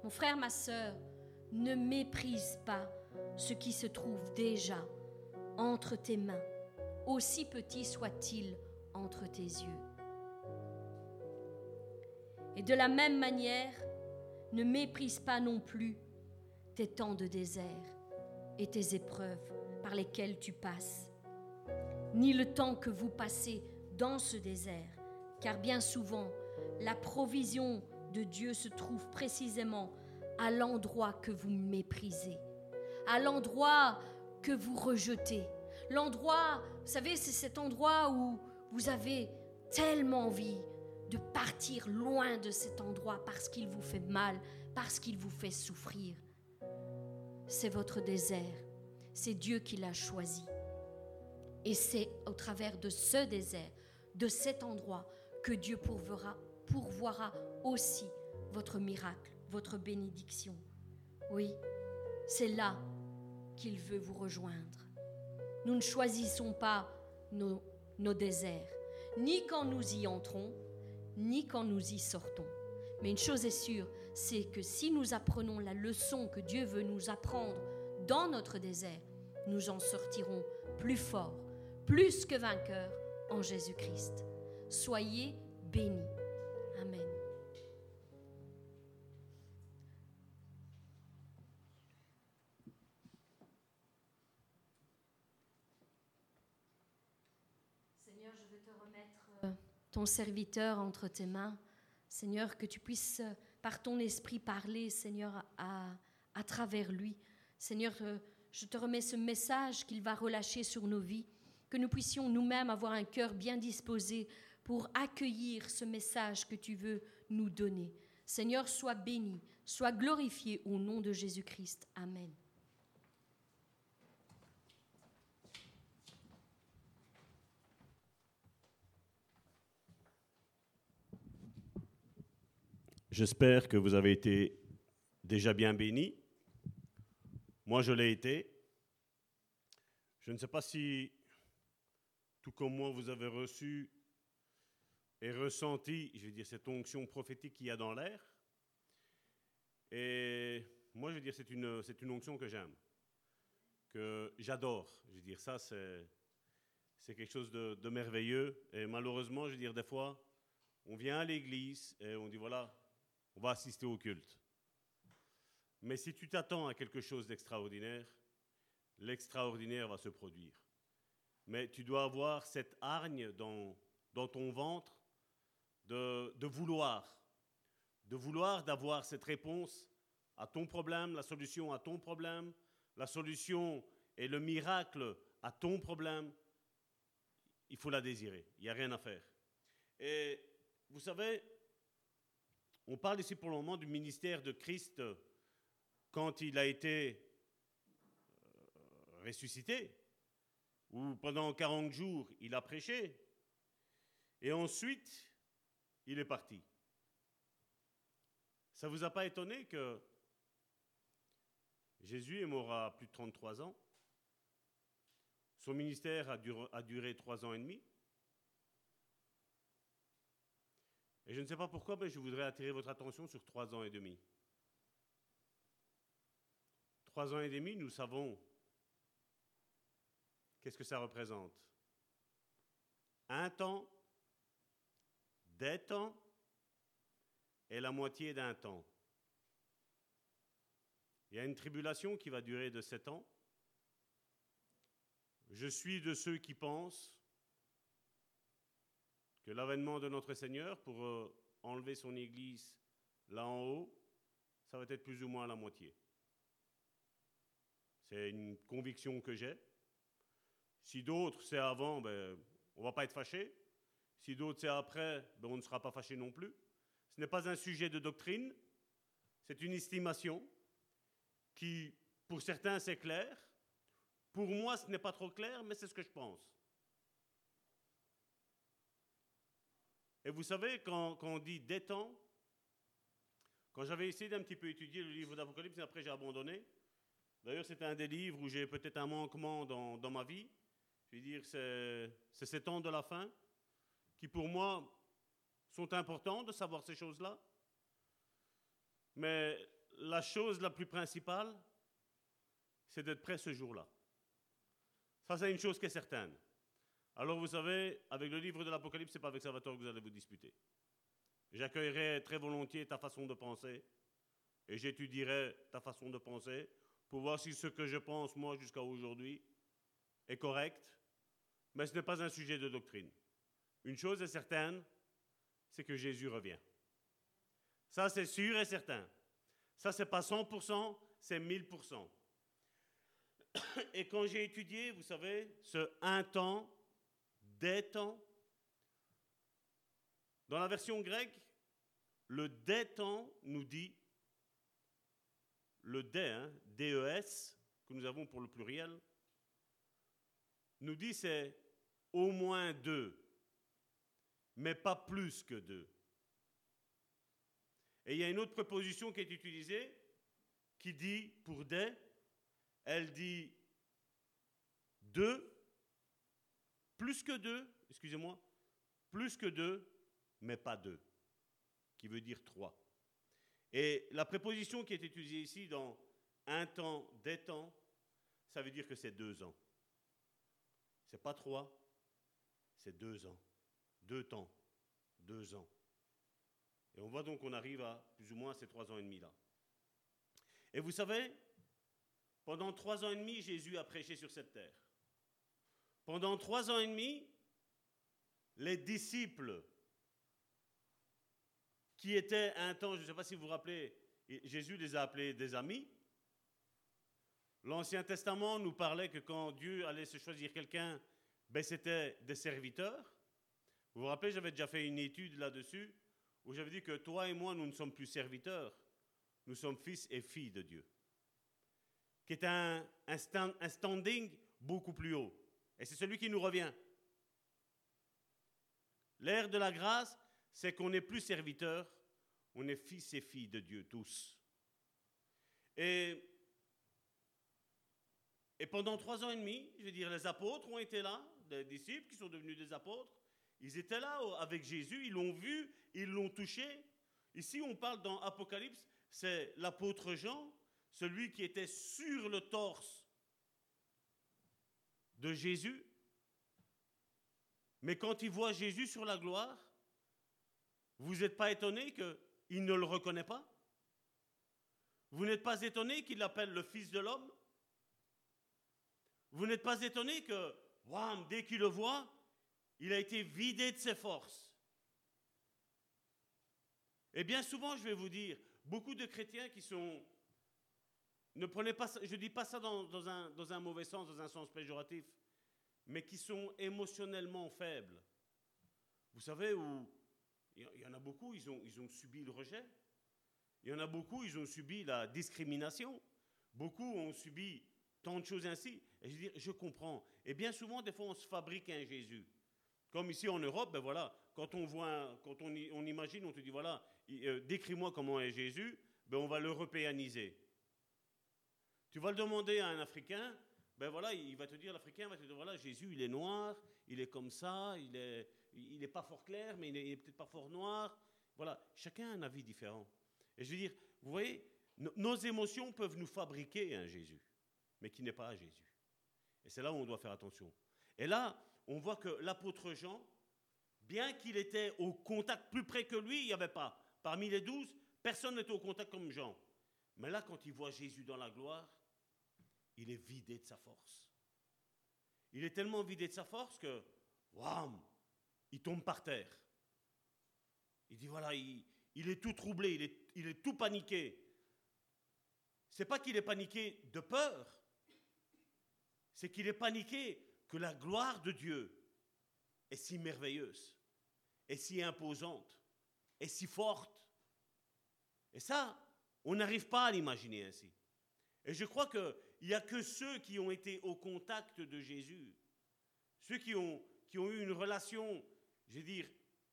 Mon frère, ma sœur, ne méprise pas ce qui se trouve déjà entre tes mains, aussi petit soit-il entre tes yeux. Et de la même manière, ne méprise pas non plus tes temps de désert et tes épreuves par lesquelles tu passes, ni le temps que vous passez dans ce désert, car bien souvent, la provision de Dieu se trouve précisément à l'endroit que vous méprisez, à l'endroit que vous rejetez. L'endroit, vous savez, c'est cet endroit où vous avez tellement envie de partir loin de cet endroit parce qu'il vous fait mal, parce qu'il vous fait souffrir. C'est votre désert. C'est Dieu qui l'a choisi. Et c'est au travers de ce désert, de cet endroit, que Dieu pourvoira, aussi votre miracle, votre bénédiction. Oui, c'est là qu'il veut vous rejoindre. Nous ne choisissons pas nos, nos déserts, ni quand nous y entrons, ni quand nous y sortons. Mais une chose est sûre, c'est que si nous apprenons la leçon que Dieu veut nous apprendre dans notre désert, nous en sortirons plus forts, plus que vainqueurs en Jésus-Christ. Soyez bénis. Amen. Seigneur, je veux te remettre euh, ton serviteur entre tes mains. Seigneur, que tu puisses, euh, par ton esprit, parler, Seigneur, à, à travers lui. Seigneur, euh, je te remets ce message qu'il va relâcher sur nos vies, que nous puissions nous-mêmes avoir un cœur bien disposé pour accueillir ce message que tu veux nous donner. Seigneur, sois béni, sois glorifié au nom de Jésus-Christ. Amen. J'espère que vous avez été déjà bien bénis. Moi, je l'ai été. Je ne sais pas si, tout comme moi, vous avez reçu et ressenti, je vais dire, cette onction prophétique qu'il y a dans l'air. Et moi, je veux dire, c'est une, onction que j'aime, que j'adore. Je veux dire, ça, c'est, c'est quelque chose de, de merveilleux. Et malheureusement, je veux dire, des fois, on vient à l'église et on dit, voilà, on va assister au culte. Mais si tu t'attends à quelque chose d'extraordinaire, l'extraordinaire va se produire. Mais tu dois avoir cette hargne dans, ton ventre de, de vouloir, de vouloir d'avoir cette réponse à ton problème, la solution à ton problème, la solution et le miracle à ton problème. Il faut la désirer, il n'y a rien à faire. Et vous savez, on parle ici pour le moment du ministère de Christ quand il a été euh, ressuscité, où pendant 40 jours il a prêché, et ensuite il est parti. Ça ne vous a pas étonné que Jésus est mort à plus de 33 ans? Son ministère a duré, a duré 3 ans et demi? Et je ne sais pas pourquoi, mais je voudrais attirer votre attention sur trois ans et demi. Trois ans et demi, nous savons qu'est-ce que ça représente? Un temps, des temps et la moitié d'un temps. Il y a une tribulation qui va durer de sept ans. Je suis de ceux qui pensent que l'avènement de notre Seigneur pour euh, enlever son Église là en haut, ça va être plus ou moins la moitié. C'est une conviction que j'ai. Si d'autres, c'est avant, ben, on ne va pas être fâché. Si d'autres, c'est après, ben, on ne sera pas fâché non plus. Ce n'est pas un sujet de doctrine, c'est une estimation qui, pour certains, c'est clair, Pour moi, ce n'est pas trop clair, mais c'est ce que je pense. Et vous savez, quand, on dit des temps, quand j'avais essayé d'un petit peu étudier le livre d'Apocalypse, et après j'ai abandonné. D'ailleurs, c'est un des livres où j'ai peut-être un manquement dans, ma vie. Je veux dire, c'est, c'est ces temps de la fin qui, pour moi, sont importants de savoir ces choses-là. Mais la chose la plus principale, c'est d'être prêt ce jour-là. Ça, c'est une chose qui est certaine. Alors, vous savez, avec le livre de l'Apocalypse, ce n'est pas avec Salvatore que vous allez vous disputer. J'accueillerai très volontiers ta façon de penser et j'étudierai ta façon de penser pour voir si ce que je pense, moi, jusqu'à aujourd'hui, est correct. Mais ce n'est pas un sujet de doctrine. Une chose est certaine, c'est que Jésus revient. Ça, c'est sûr et certain. Ça, c'est pas 100%, c'est 1000%. Et quand j'ai étudié, vous savez, ce un temps, des temps, dans la version grecque, le des temps nous dit, le des, hein, DES, que nous avons pour le pluriel, nous dit c'est au moins deux, mais pas plus que deux. Et il y a une autre préposition qui est utilisée qui dit pour des, elle dit deux, plus que deux, excusez-moi, plus que deux, mais pas deux, qui veut dire trois. Et la préposition qui est utilisée ici dans un temps, des temps, ça veut dire que c'est deux ans. C'est pas trois, c'est deux ans. Deux temps, deux ans. Et on voit donc qu'on arrive à plus ou moins ces trois ans et demi là. Et vous savez, pendant trois ans et demi, Jésus a prêché sur cette terre. Pendant trois ans et demi, les disciples qui étaient un temps, je ne sais pas si vous vous rappelez, Jésus les a appelés des amis. L'Ancien Testament nous parlait que quand Dieu allait se choisir quelqu'un, ben c'était des serviteurs. Vous vous rappelez, j'avais déjà fait une étude là-dessus où j'avais dit que toi et moi, nous ne sommes plus serviteurs, nous sommes fils et filles de Dieu, qui est un, un standing beaucoup plus haut. Et c'est celui qui nous revient. L'ère de la grâce, c'est qu'on n'est plus serviteur, on est fils et filles de Dieu tous. Et, et pendant trois ans et demi, je veux dire, les apôtres ont été là, disciples qui sont devenus des apôtres. Ils étaient là avec Jésus, ils l'ont vu, ils l'ont touché. Ici, on parle dans Apocalypse, c'est l'apôtre Jean, celui qui était sur le torse de Jésus. Mais quand il voit Jésus sur la gloire, vous n'êtes pas étonné qu'il ne le reconnaît pas? Vous n'êtes pas étonné qu'il l'appelle le Fils de l'homme? Vous n'êtes pas étonné que, dès qu'il le voit, il a été vidé de ses forces. Et bien souvent, je vais vous dire, beaucoup de chrétiens qui sont... Ne prenez pas je ne dis pas ça dans, un, dans un mauvais sens, dans un sens péjoratif, mais qui sont émotionnellement faibles. Vous savez, où il y en a beaucoup, ils ont, ils ont subi le rejet. Il y en a beaucoup, ils ont subi la discrimination. Beaucoup ont subi tant de choses ainsi. Et je dis, je comprends. Et bien souvent, des fois, on se fabrique un Jésus. Comme ici en Europe, ben voilà, quand on voit, quand on, imagine, on te dit, voilà, euh, décris-moi comment est Jésus, ben on va l'européaniser. Tu vas le demander à un Africain, ben voilà, il va te dire, l'Africain va te dire, voilà, Jésus, il est noir, il est comme ça, il il n'est pas fort clair, mais il n'est peut-être pas fort noir. Voilà, chacun a un avis différent. Et je veux dire, vous voyez, nos émotions peuvent nous fabriquer un Jésus, mais qui n'est pas Jésus. Et c'est là où on doit faire attention. Et là, on voit que l'apôtre Jean, bien qu'il était au contact plus près que lui, il n'y avait pas. Parmi les douze, personne n'était au contact comme Jean. Mais là, quand il voit Jésus dans la gloire, il est vidé de sa force. Il est tellement vidé de sa force que, waouh, il tombe par terre. Il dit voilà, il, est tout troublé, il est, il est tout paniqué. C'est pas qu'il est paniqué de peur, c'est qu'il est paniqué que la gloire de Dieu est si merveilleuse, est si imposante, est si forte. Et ça, on n'arrive pas à l'imaginer ainsi. Et je crois qu'il il n'y a que ceux qui ont été au contact de Jésus, ceux qui ont, qui ont eu une relation, je veux dire,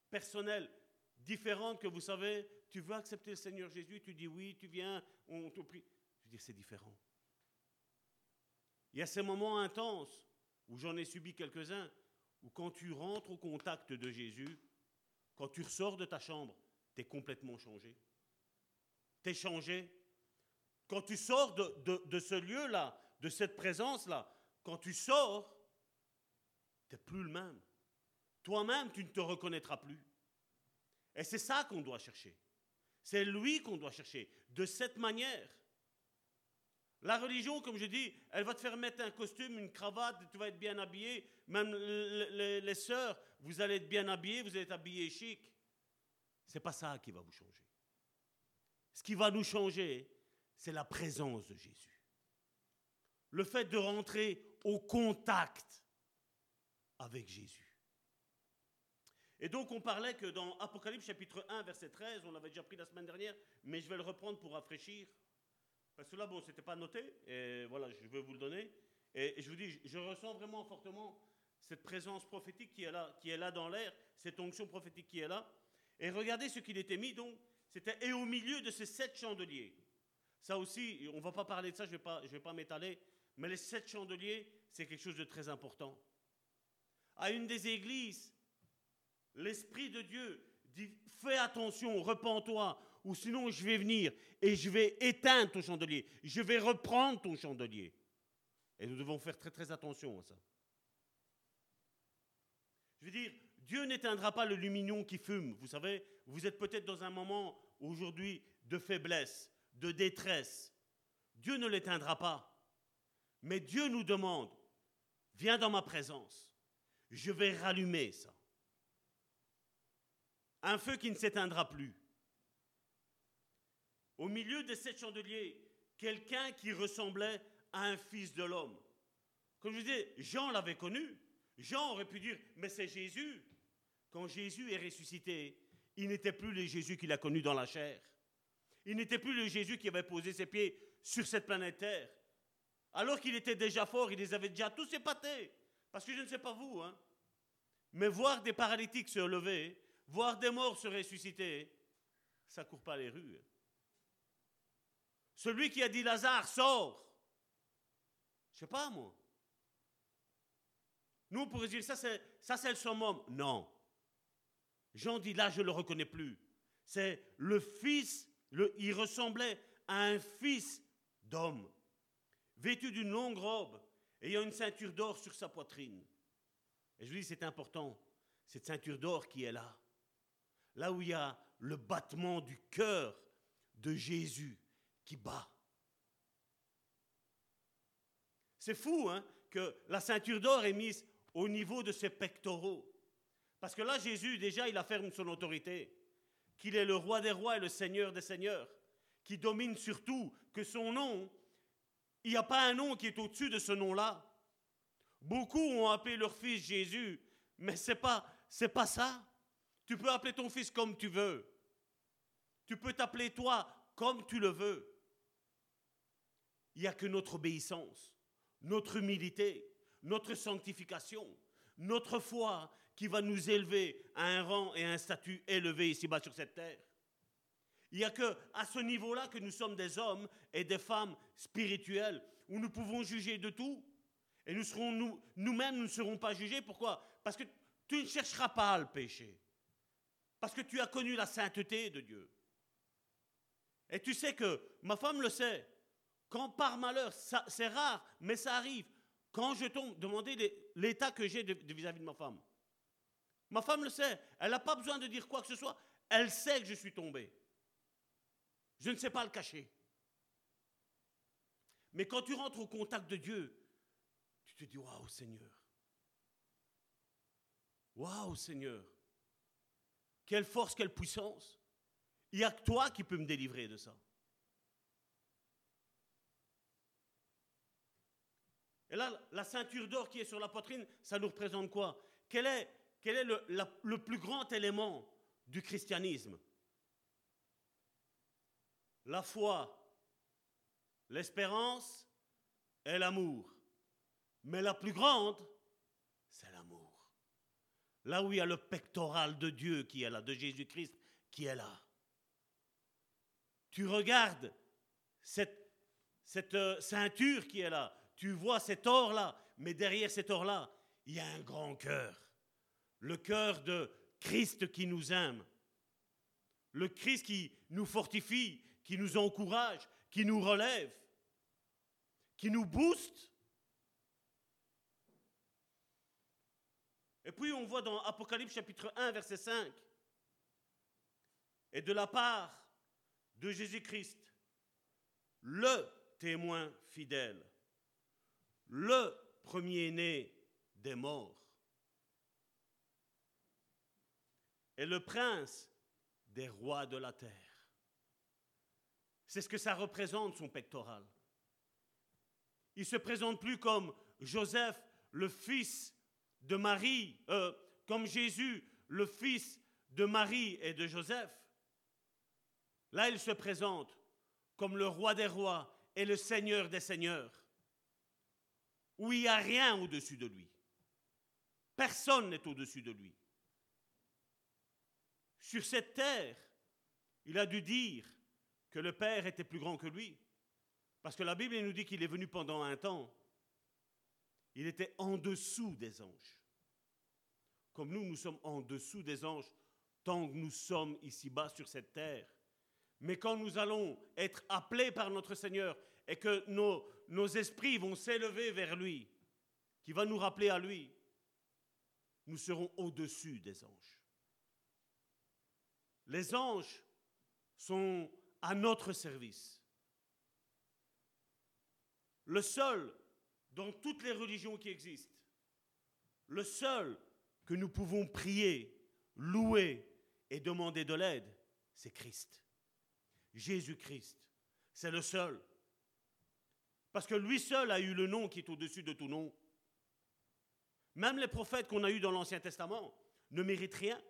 personnelle, différente, que vous savez, tu veux accepter le Seigneur Jésus, tu dis oui, tu viens, on te prie. Je veux dire, c'est différent. Il y a ces moments intenses où j'en ai subi quelques-uns, où quand tu rentres au contact de Jésus, quand tu ressors de ta chambre, tu es complètement changé. Tu es changé. Quand tu sors de, ce lieu-là, de cette présence-là, quand tu sors, tu n'es plus le même. Toi-même, tu ne te reconnaîtras plus. Et c'est ça qu'on doit chercher. C'est lui qu'on doit chercher, de cette manière. La religion, comme je dis, elle va te faire mettre un costume, une cravate, tu vas être bien habillé. Même les, sœurs, vous allez être bien habillés, vous allez être habillés chic. C'est pas ça qui va vous changer. Ce qui va nous changer, c'est la présence de Jésus. Le fait de rentrer au contact avec Jésus. Et donc on parlait que dans Apocalypse chapitre 1, verset 13, on l'avait déjà pris la semaine dernière, mais je vais le reprendre pour rafraîchir. Parce que là, bon, c'était pas noté, et voilà, je veux vous le donner. Et je vous dis, je ressens vraiment fortement cette présence prophétique qui est là, qui est là dans l'air, cette onction prophétique qui est là. Et regardez ce qu'il était mis, donc, c'était et au milieu de ces sept chandeliers. Ça aussi, on va pas parler de ça, je vais pas, je vais pas m'étaler, mais les sept chandeliers, c'est quelque chose de très important. À une des églises, l'Esprit de Dieu dit, fais attention, repens-toi, ou sinon je vais venir et je vais éteindre ton chandelier, je vais reprendre ton chandelier. Et nous devons faire très très attention à ça. Je veux dire, Dieu n'éteindra pas le lumignon qui fume. Vous savez, vous êtes peut-être dans un moment aujourd'hui de faiblesse, de détresse. Dieu ne l'éteindra pas. Mais Dieu nous demande, viens dans ma présence. Je vais rallumer ça. Un feu qui ne s'éteindra plus au milieu de sept chandeliers, quelqu'un qui ressemblait à un fils de l'homme. Comme je disais, Jean l'avait connu. Jean aurait pu dire, mais c'est Jésus. Quand Jésus est ressuscité, il n'était plus le Jésus qu'il a connu dans la chair. Il n'était plus le Jésus qui avait posé ses pieds sur cette planète Terre. Alors qu'il était déjà fort, il les avait déjà tous épatés. Parce que je ne sais pas vous, hein, mais voir des paralytiques se lever, voir des morts se ressusciter, ça court pas les rues. Celui qui a dit Lazare, sort. Je sais pas, moi. Nous, pourrait dire, ça c'est, ça c'est le summum. Non. Jean dit, là, je ne le reconnais plus. C'est le fils, il ressemblait à un fils d'homme, vêtu d'une longue robe, ayant une ceinture d'or sur sa poitrine. Et je lui dis, c'est important, cette ceinture d'or qui est là. Là où il y a le battement du cœur de Jésus C'est fou hein, que la ceinture d'or est mise au niveau de ses pectoraux. Parce que là, Jésus, déjà, il affirme son autorité, qu'il est le roi des rois et le seigneur des seigneurs, qui domine sur tout, que son nom, il n'y a pas un nom qui est au-dessus de ce nom-là. Beaucoup ont appelé leur fils Jésus, mais ce n'est pas, c'est pas ça. Tu peux appeler ton fils comme tu veux. Tu peux t'appeler toi comme tu le veux. Il n'y a que notre obéissance, notre humilité, notre sanctification, notre foi qui va nous élever à un rang et à un statut élevé ici-bas sur cette terre. Il n'y a que à ce niveau-là que nous sommes des hommes et des femmes spirituels où nous pouvons juger de tout. Et nous-mêmes, nous ne serons pas jugés. Pourquoi? Parce que tu ne chercheras pas le péché. Parce que tu as connu la sainteté de Dieu. Et tu sais que, ma femme le sait, quand par malheur, c'est rare, mais ça arrive, quand je tombe, demandez l'état que j'ai vis-à-vis de ma femme. Ma femme le sait, elle n'a pas besoin de dire quoi que ce soit, elle sait que je suis tombé. Je ne sais pas le cacher. Mais quand tu rentres au contact de Dieu, tu te dis Waouh Seigneur. Waouh Seigneur. Quelle force, quelle puissance. Il n'y a que toi qui peux me délivrer de ça. Et là, la ceinture d'or qui est sur la poitrine, ça nous représente quoi? Quel est, le, plus grand élément du christianisme? La foi, l'espérance est l'amour. Mais la plus grande, c'est l'amour. Là où il y a le pectoral de Dieu qui est là, de Jésus-Christ qui est là. Tu regardes cette, cette euh, ceinture qui est là, tu vois cet or-là, mais derrière cet or-là, il y a un grand cœur. Le cœur de Christ qui nous aime. Le Christ qui nous fortifie, qui nous encourage, qui nous relève, qui nous booste. Et puis on voit dans Apocalypse chapitre 1, verset 5, et de la part de Jésus-Christ, le témoin fidèle, le premier-né des morts, et le prince des rois de la terre. C'est ce que ça représente, son pectoral. Il se présente plus comme Joseph, le fils de Marie, euh, comme Jésus, le fils de Marie et de Joseph. Là, il se présente comme le roi des rois et le seigneur des seigneurs, où il n'y a rien au-dessus de lui. Personne n'est au-dessus de lui. Sur cette terre, il a dû dire que le Père était plus grand que lui. Parce que la Bible nous dit qu'il est venu pendant un temps. Il était en dessous des anges. Comme nous, nous sommes en dessous des anges tant que nous sommes ici-bas sur cette terre. Mais quand nous allons être appelés par notre Seigneur et que nos, esprits vont s'élever vers lui, qui va nous rappeler à lui, nous serons au-dessus des anges. Les anges sont à notre service. Le seul, dans toutes les religions qui existent, le seul que nous pouvons prier, louer et demander de l'aide, c'est Christ. Jésus-Christ. C'est le seul. Parce que lui seul a eu le nom qui est au-dessus de tout nom. Même les prophètes qu'on a eus dans l'Ancien Testament ne méritent rien.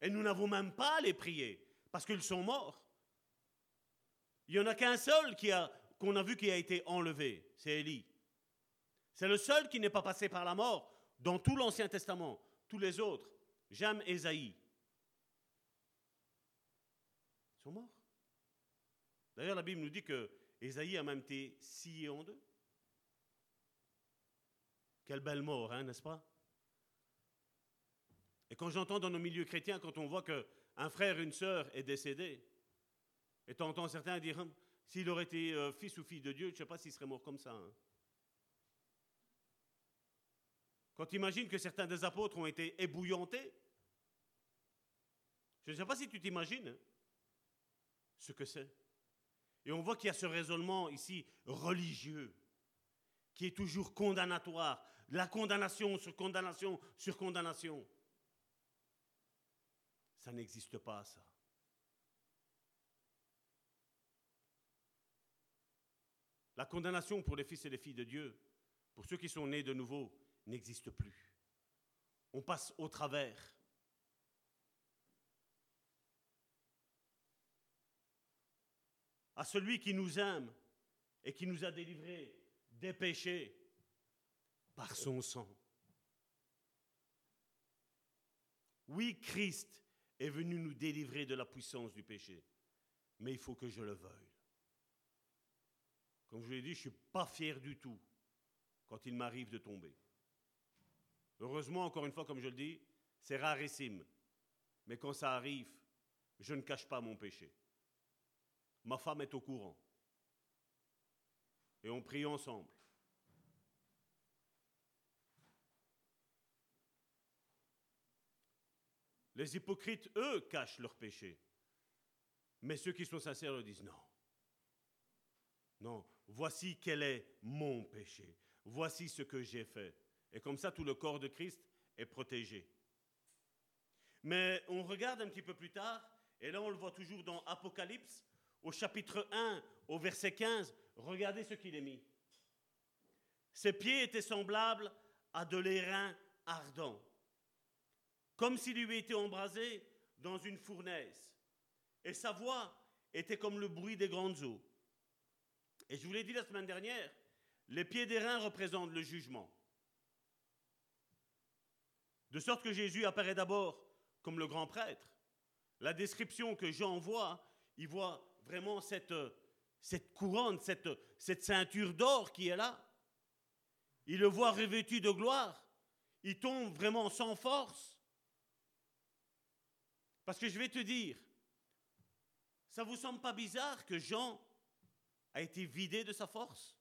Et nous n'avons même pas à les prier, parce qu'ils sont morts. Il n'y en a qu'un seul qu'on a vu qui a été enlevé, c'est Élie. C'est le seul qui n'est pas passé par la mort dans tout l'Ancien Testament. Tous les autres, Jam et Esaïe, sont morts. D'ailleurs, la Bible nous dit que Esaïe a même été scié en deux. Quelle belle mort, hein, n'est-ce pas? Et quand j'entends dans nos milieux chrétiens, quand on voit qu'un frère, une sœur est décédé, et t'entends certains dire, hum, s'il aurait été euh, fils ou fille de Dieu, je ne sais pas s'il serait mort comme ça. Hein. Quand tu imagines que certains des apôtres ont été ébouillantés, je ne sais pas si tu t'imagines hein, ce que c'est. Et on voit qu'il y a ce raisonnement ici religieux qui est toujours condamnatoire, la condamnation sur condamnation sur condamnation. Ça n'existe pas, ça. La condamnation pour les fils et les filles de Dieu, pour ceux qui sont nés de nouveau, n'existe plus. On passe au travers. À celui qui nous aime et qui nous a délivrés des péchés par son sang. Oui, Christ est venu nous délivrer de la puissance du péché. Mais il faut que je le veuille. Comme je l'ai dit, je ne suis pas fier du tout quand il m'arrive de tomber. Heureusement, encore une fois, comme je le dis, c'est rarissime. Mais quand ça arrive, je ne cache pas mon péché. Ma femme est au courant. Et on prie ensemble. Les hypocrites, eux, cachent leurs péchés. Mais ceux qui sont sincères leur disent non. Non, voici quel est mon péché. Voici ce que j'ai fait. Et comme ça, tout le corps de Christ est protégé. Mais on regarde un petit peu plus tard, et là on le voit toujours dans Apocalypse, au chapitre 1, au verset 15, regardez ce qu'il est mis. Ses pieds étaient semblables à de l'airain ardent comme s'il lui était embrasé dans une fournaise. Et sa voix était comme le bruit des grandes eaux. Et je vous l'ai dit la semaine dernière, les pieds d'airain représentent le jugement. De sorte que Jésus apparaît d'abord comme le grand prêtre. La description que Jean voit, il voit vraiment cette, cette couronne, cette, cette ceinture d'or qui est là. Il le voit revêtu de gloire. Il tombe vraiment sans force. Parce que je vais te dire, ça vous semble pas bizarre que Jean a été vidé de sa force?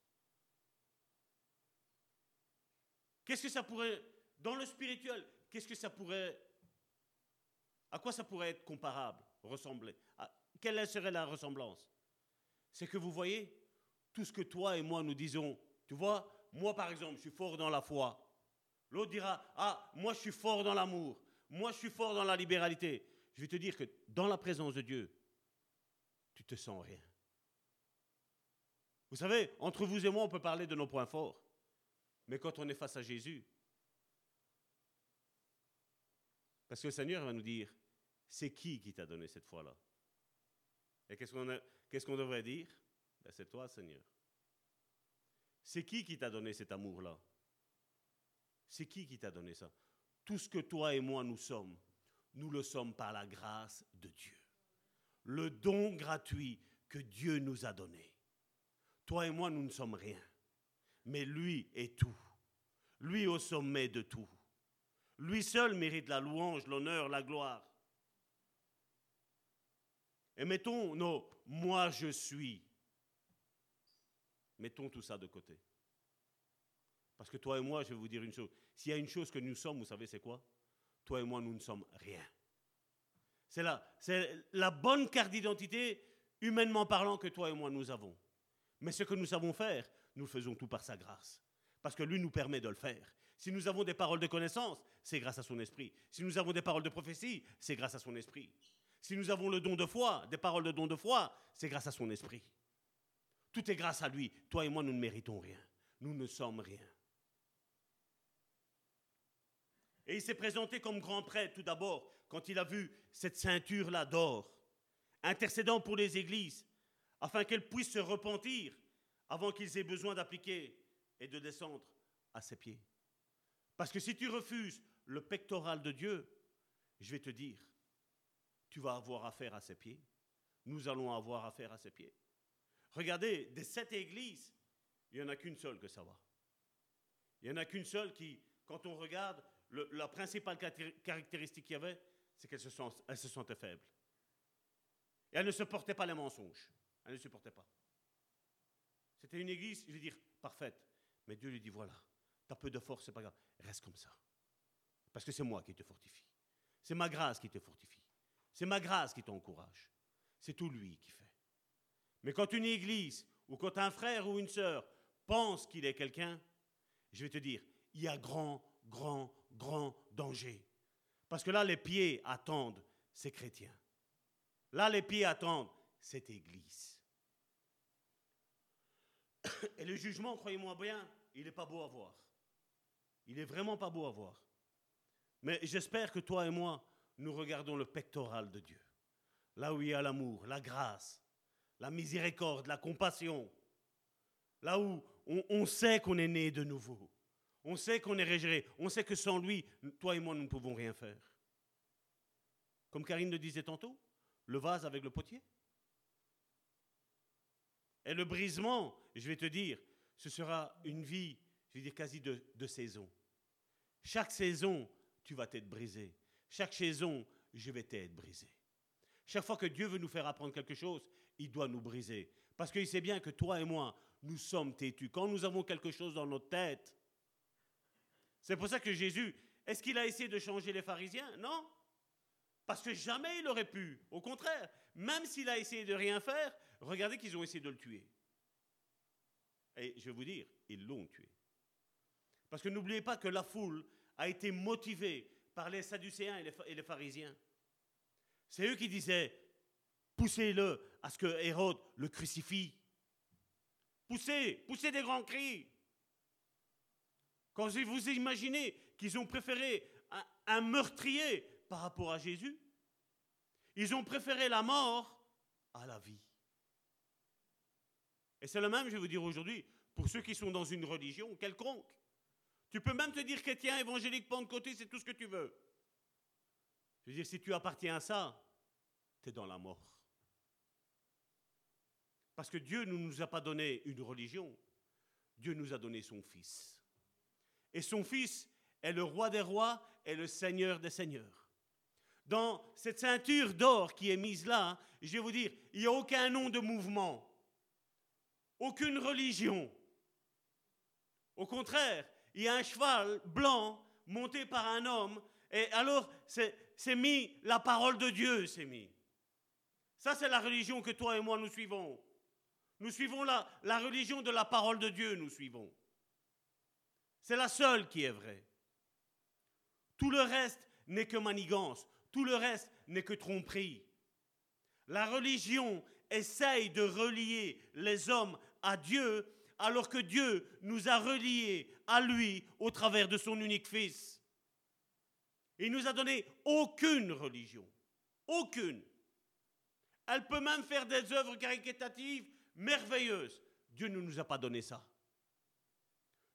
Qu'est-ce que ça pourrait, dans le spirituel, qu'est-ce que ça pourrait, à quoi ça pourrait être comparable, ressembler Quelle serait la ressemblance? C'est que vous voyez, tout ce que toi et moi nous disons, tu vois, moi par exemple, je suis fort dans la foi. L'autre dira, ah, moi je suis fort dans l'amour, moi je suis fort dans la libéralité. Je vais te dire que dans la présence de Dieu, tu te sens rien. Vous savez, entre vous et moi, on peut parler de nos points forts. Mais quand on est face à Jésus, parce que le Seigneur va nous dire, c'est qui qui t'a donné cette foi-là? Et qu'est-ce qu'on devrait dire? Ben, C'est toi, Seigneur. C'est qui qui t'a donné cet amour-là? C'est qui qui t'a donné ça? Tout ce que toi et moi nous sommes, nous le sommes par la grâce de Dieu. Le don gratuit que Dieu nous a donné. Toi et moi, nous ne sommes rien. Mais lui est tout. Lui au sommet de tout. Lui seul mérite la louange, l'honneur, la gloire. Et mettons nos moi je suis. Mettons tout ça de côté. Parce que toi et moi, je vais vous dire une chose. S'il y a une chose que nous sommes, vous savez, c'est quoi? Toi et moi, nous ne sommes rien. C'est la, c'est la bonne carte d'identité, humainement parlant, que toi et moi, nous avons. Mais ce que nous savons faire, nous faisons tout par sa grâce. Parce que lui nous permet de le faire. Si nous avons des paroles de connaissance, c'est grâce à son esprit. Si nous avons des paroles de prophétie, c'est grâce à son esprit. Si nous avons le don de foi, des paroles de don de foi, c'est grâce à son esprit. Tout est grâce à lui. Toi et moi, nous ne méritons rien. Nous ne sommes rien. Et il s'est présenté comme grand prêtre tout d'abord, quand il a vu cette ceinture-là d'or, intercédant pour les églises, afin qu'elles puissent se repentir avant qu'ils aient besoin d'appliquer et de descendre à ses pieds. Parce que si tu refuses le pectoral de Dieu, je vais te dire, tu vas avoir affaire à ses pieds. Nous allons avoir affaire à ses pieds. Regardez, des sept églises, il n'y en a qu'une seule que ça va. Il n'y en a qu'une seule qui, quand on regarde, la principale caractéristique qu'il y avait, c'est qu'elle se, se sentait faible. Et elle ne supportait pas les mensonges. Elle ne supportait pas. C'était une église, je vais dire, parfaite. Mais Dieu lui dit, voilà, tu as peu de force, c'est pas grave, reste comme ça. Parce que c'est moi qui te fortifie. C'est ma grâce qui te fortifie. C'est ma grâce qui t'encourage. C'est tout lui qui fait. Mais quand une église, ou quand un frère ou une sœur pense qu'il est quelqu'un, je vais te dire, il y a grand, grand, grand danger. Parce que là, les pieds attendent ces chrétiens. Là, les pieds attendent cette église. Et le jugement, croyez-moi bien, il n'est pas beau à voir. Il n'est vraiment pas beau à voir. Mais j'espère que toi et moi, nous regardons le pectoral de Dieu. Là où il y a l'amour, la grâce, la miséricorde, la compassion. Là où on, sait qu'on est né de nouveau. On sait qu'on est régéré. On sait que sans lui, toi et moi, nous ne pouvons rien faire. Comme Karine le disait tantôt, le vase avec le potier. Et le brisement, je vais te dire, ce sera une vie, je vais dire quasi de, de saison. Chaque saison, tu vas t'être brisé. Chaque saison, je vais t'être brisé. Chaque fois que Dieu veut nous faire apprendre quelque chose, il doit nous briser. Parce qu'il sait bien que toi et moi, nous sommes têtus. Quand nous avons quelque chose dans notre tête, c'est pour ça que Jésus, est-ce qu'il a essayé de changer les pharisiens? Non. Parce que jamais il aurait pu. Au contraire, même s'il a essayé de rien faire, regardez qu'ils ont essayé de le tuer. Et je vais vous dire, ils l'ont tué. Parce que n'oubliez pas que la foule a été motivée par les Sadducéens et les pharisiens. C'est eux qui disaient, poussez-le à ce que Hérode le crucifie. Poussez, poussez des grands cris. Quand vous imaginez qu'ils ont préféré un meurtrier par rapport à Jésus, ils ont préféré la mort à la vie. Et c'est le même, je vais vous dire aujourd'hui, pour ceux qui sont dans une religion quelconque. Tu peux même te dire chrétien, évangélique, pentecôtiste, c'est tout ce que tu veux. Je veux dire, si tu appartiens à ça, tu es dans la mort. Parce que Dieu ne nous a pas donné une religion, Dieu nous a donné son Fils. Et son Fils est le roi des rois et le Seigneur des seigneurs. Dans cette ceinture d'or qui est mise là, je vais vous dire, il n'y a aucun nom de mouvement, aucune religion. Au contraire, il y a un cheval blanc monté par un homme, et alors c'est mis la parole de Dieu, c'est mis. Ça, c'est la religion que toi et moi nous suivons. Nous suivons la, la religion de la parole de Dieu, nous suivons. C'est la seule qui est vraie. Tout le reste n'est que manigance. Tout le reste n'est que tromperie. La religion essaye de relier les hommes à Dieu alors que Dieu nous a reliés à lui au travers de son unique Fils. Il nous a donné aucune religion. Aucune. Elle peut même faire des œuvres caritatives merveilleuses. Dieu ne nous a pas donné ça.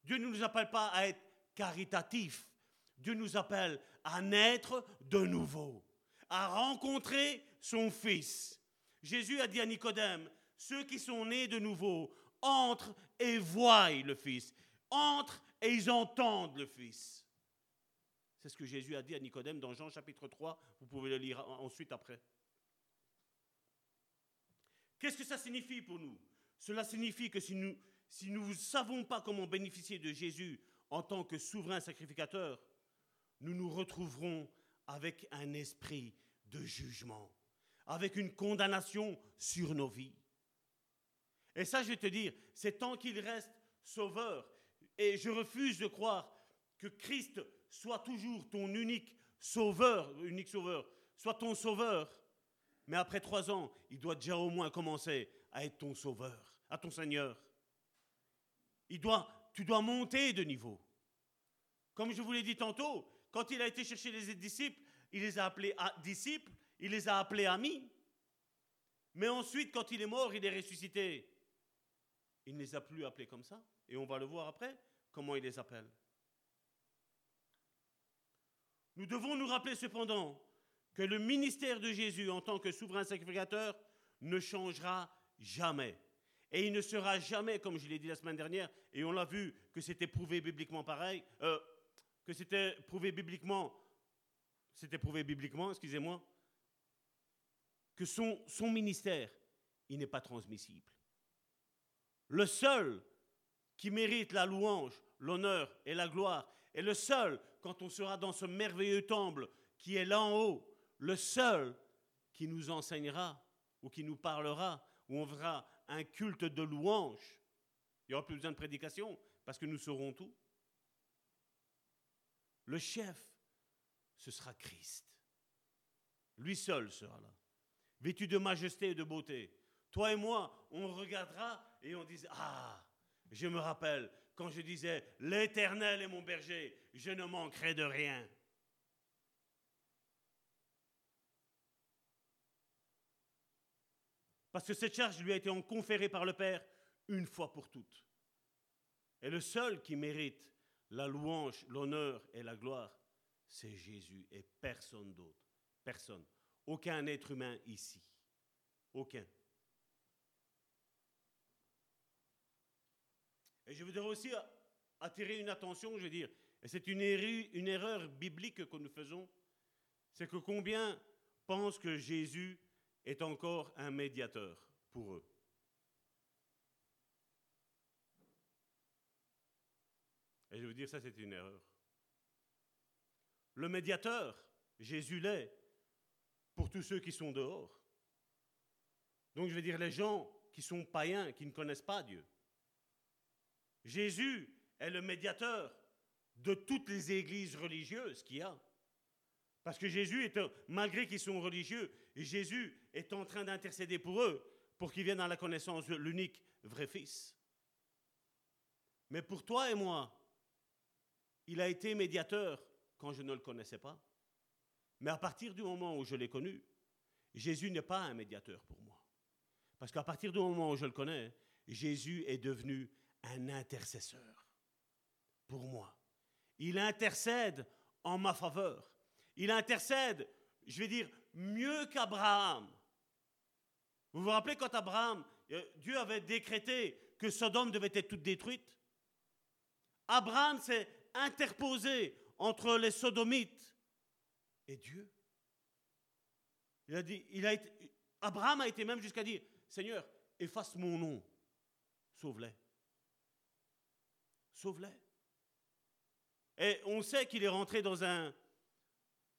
Dieu ne nous appelle pas à être caritatifs. Dieu nous appelle à naître de nouveau, à rencontrer son Fils. Jésus a dit à Nicodème, ceux qui sont nés de nouveau entrent et voient le Fils, entrent et ils entendent le Fils. C'est ce que Jésus a dit à Nicodème dans Jean chapitre 3, vous pouvez le lire ensuite après. Qu'est-ce que ça signifie pour nous? Cela signifie que si nous si nous ne savons pas comment bénéficier de Jésus en tant que souverain sacrificateur, nous nous retrouverons avec un esprit de jugement, avec une condamnation sur nos vies. Et ça, je vais te dire, c'est tant qu'il reste sauveur. Et je refuse de croire que Christ soit toujours ton unique sauveur, unique sauveur, soit ton sauveur. Mais après trois ans, il doit déjà au moins commencer à être ton sauveur, à ton Seigneur. Il doit, tu dois monter de niveau. Comme je vous l'ai dit tantôt, quand il a été chercher les disciples, il les a appelés disciples, il les a appelés amis. Mais ensuite, quand il est mort, il est ressuscité. Il ne les a plus appelés comme ça. Et on va le voir après, comment il les appelle. Nous devons nous rappeler cependant que le ministère de Jésus en tant que souverain sacrificateur ne changera jamais. Et il ne sera jamais, comme je l'ai dit la semaine dernière, et on l'a vu que c'était prouvé bibliquement pareil, euh, que c'était prouvé bibliquement, c'était prouvé bibliquement, excusez-moi, que son, ministère, n'est pas transmissible. Le seul qui mérite la louange, l'honneur et la gloire, et le seul, quand on sera dans ce merveilleux temple qui est là en haut, le seul qui nous enseignera ou qui nous parlera, où on verra un culte de louange. Il n'y aura plus besoin de prédication parce que nous saurons tout. Le chef, ce sera Christ. Lui seul sera là, vêtu de majesté et de beauté. Toi et moi, on regardera et on disait, ah, je me rappelle quand je disais, l'Éternel est mon berger, je ne manquerai de rien. Parce que cette charge lui a été conférée par le Père une fois pour toutes. Et le seul qui mérite la louange, l'honneur et la gloire, c'est Jésus et personne d'autre. Personne. Aucun être humain ici. Aucun. Et je voudrais aussi attirer une attention, je veux dire, et c'est une, une erreur biblique que nous faisons, c'est que combien pensent que Jésus est encore un médiateur pour eux. Et je veux dire, ça c'est une erreur. Le médiateur, Jésus l'est pour tous ceux qui sont dehors. Donc je veux dire les gens qui sont païens, qui ne connaissent pas Dieu. Jésus est le médiateur de toutes les églises religieuses qu'il y a. Parce que Jésus, est, malgré qu'ils sont religieux, Jésus est en train d'intercéder pour eux, pour qu'ils viennent à la connaissance de l'unique vrai Fils. Mais pour toi et moi, il a été médiateur quand je ne le connaissais pas. Mais à partir du moment où je l'ai connu, Jésus n'est pas un médiateur pour moi. Parce qu'à partir du moment où je le connais, Jésus est devenu un intercesseur pour moi. Il intercède en ma faveur. Il intercède, je vais dire, mieux qu'Abraham. Vous vous rappelez quand Abraham, euh, Dieu avait décrété que Sodome devait être toute détruite? Abraham s'est interposé entre les sodomites et Dieu. Il a dit, Abraham a été même jusqu'à dire, Seigneur, efface mon nom, sauve-les. Sauve-les. Et on sait qu'il est rentré dans un,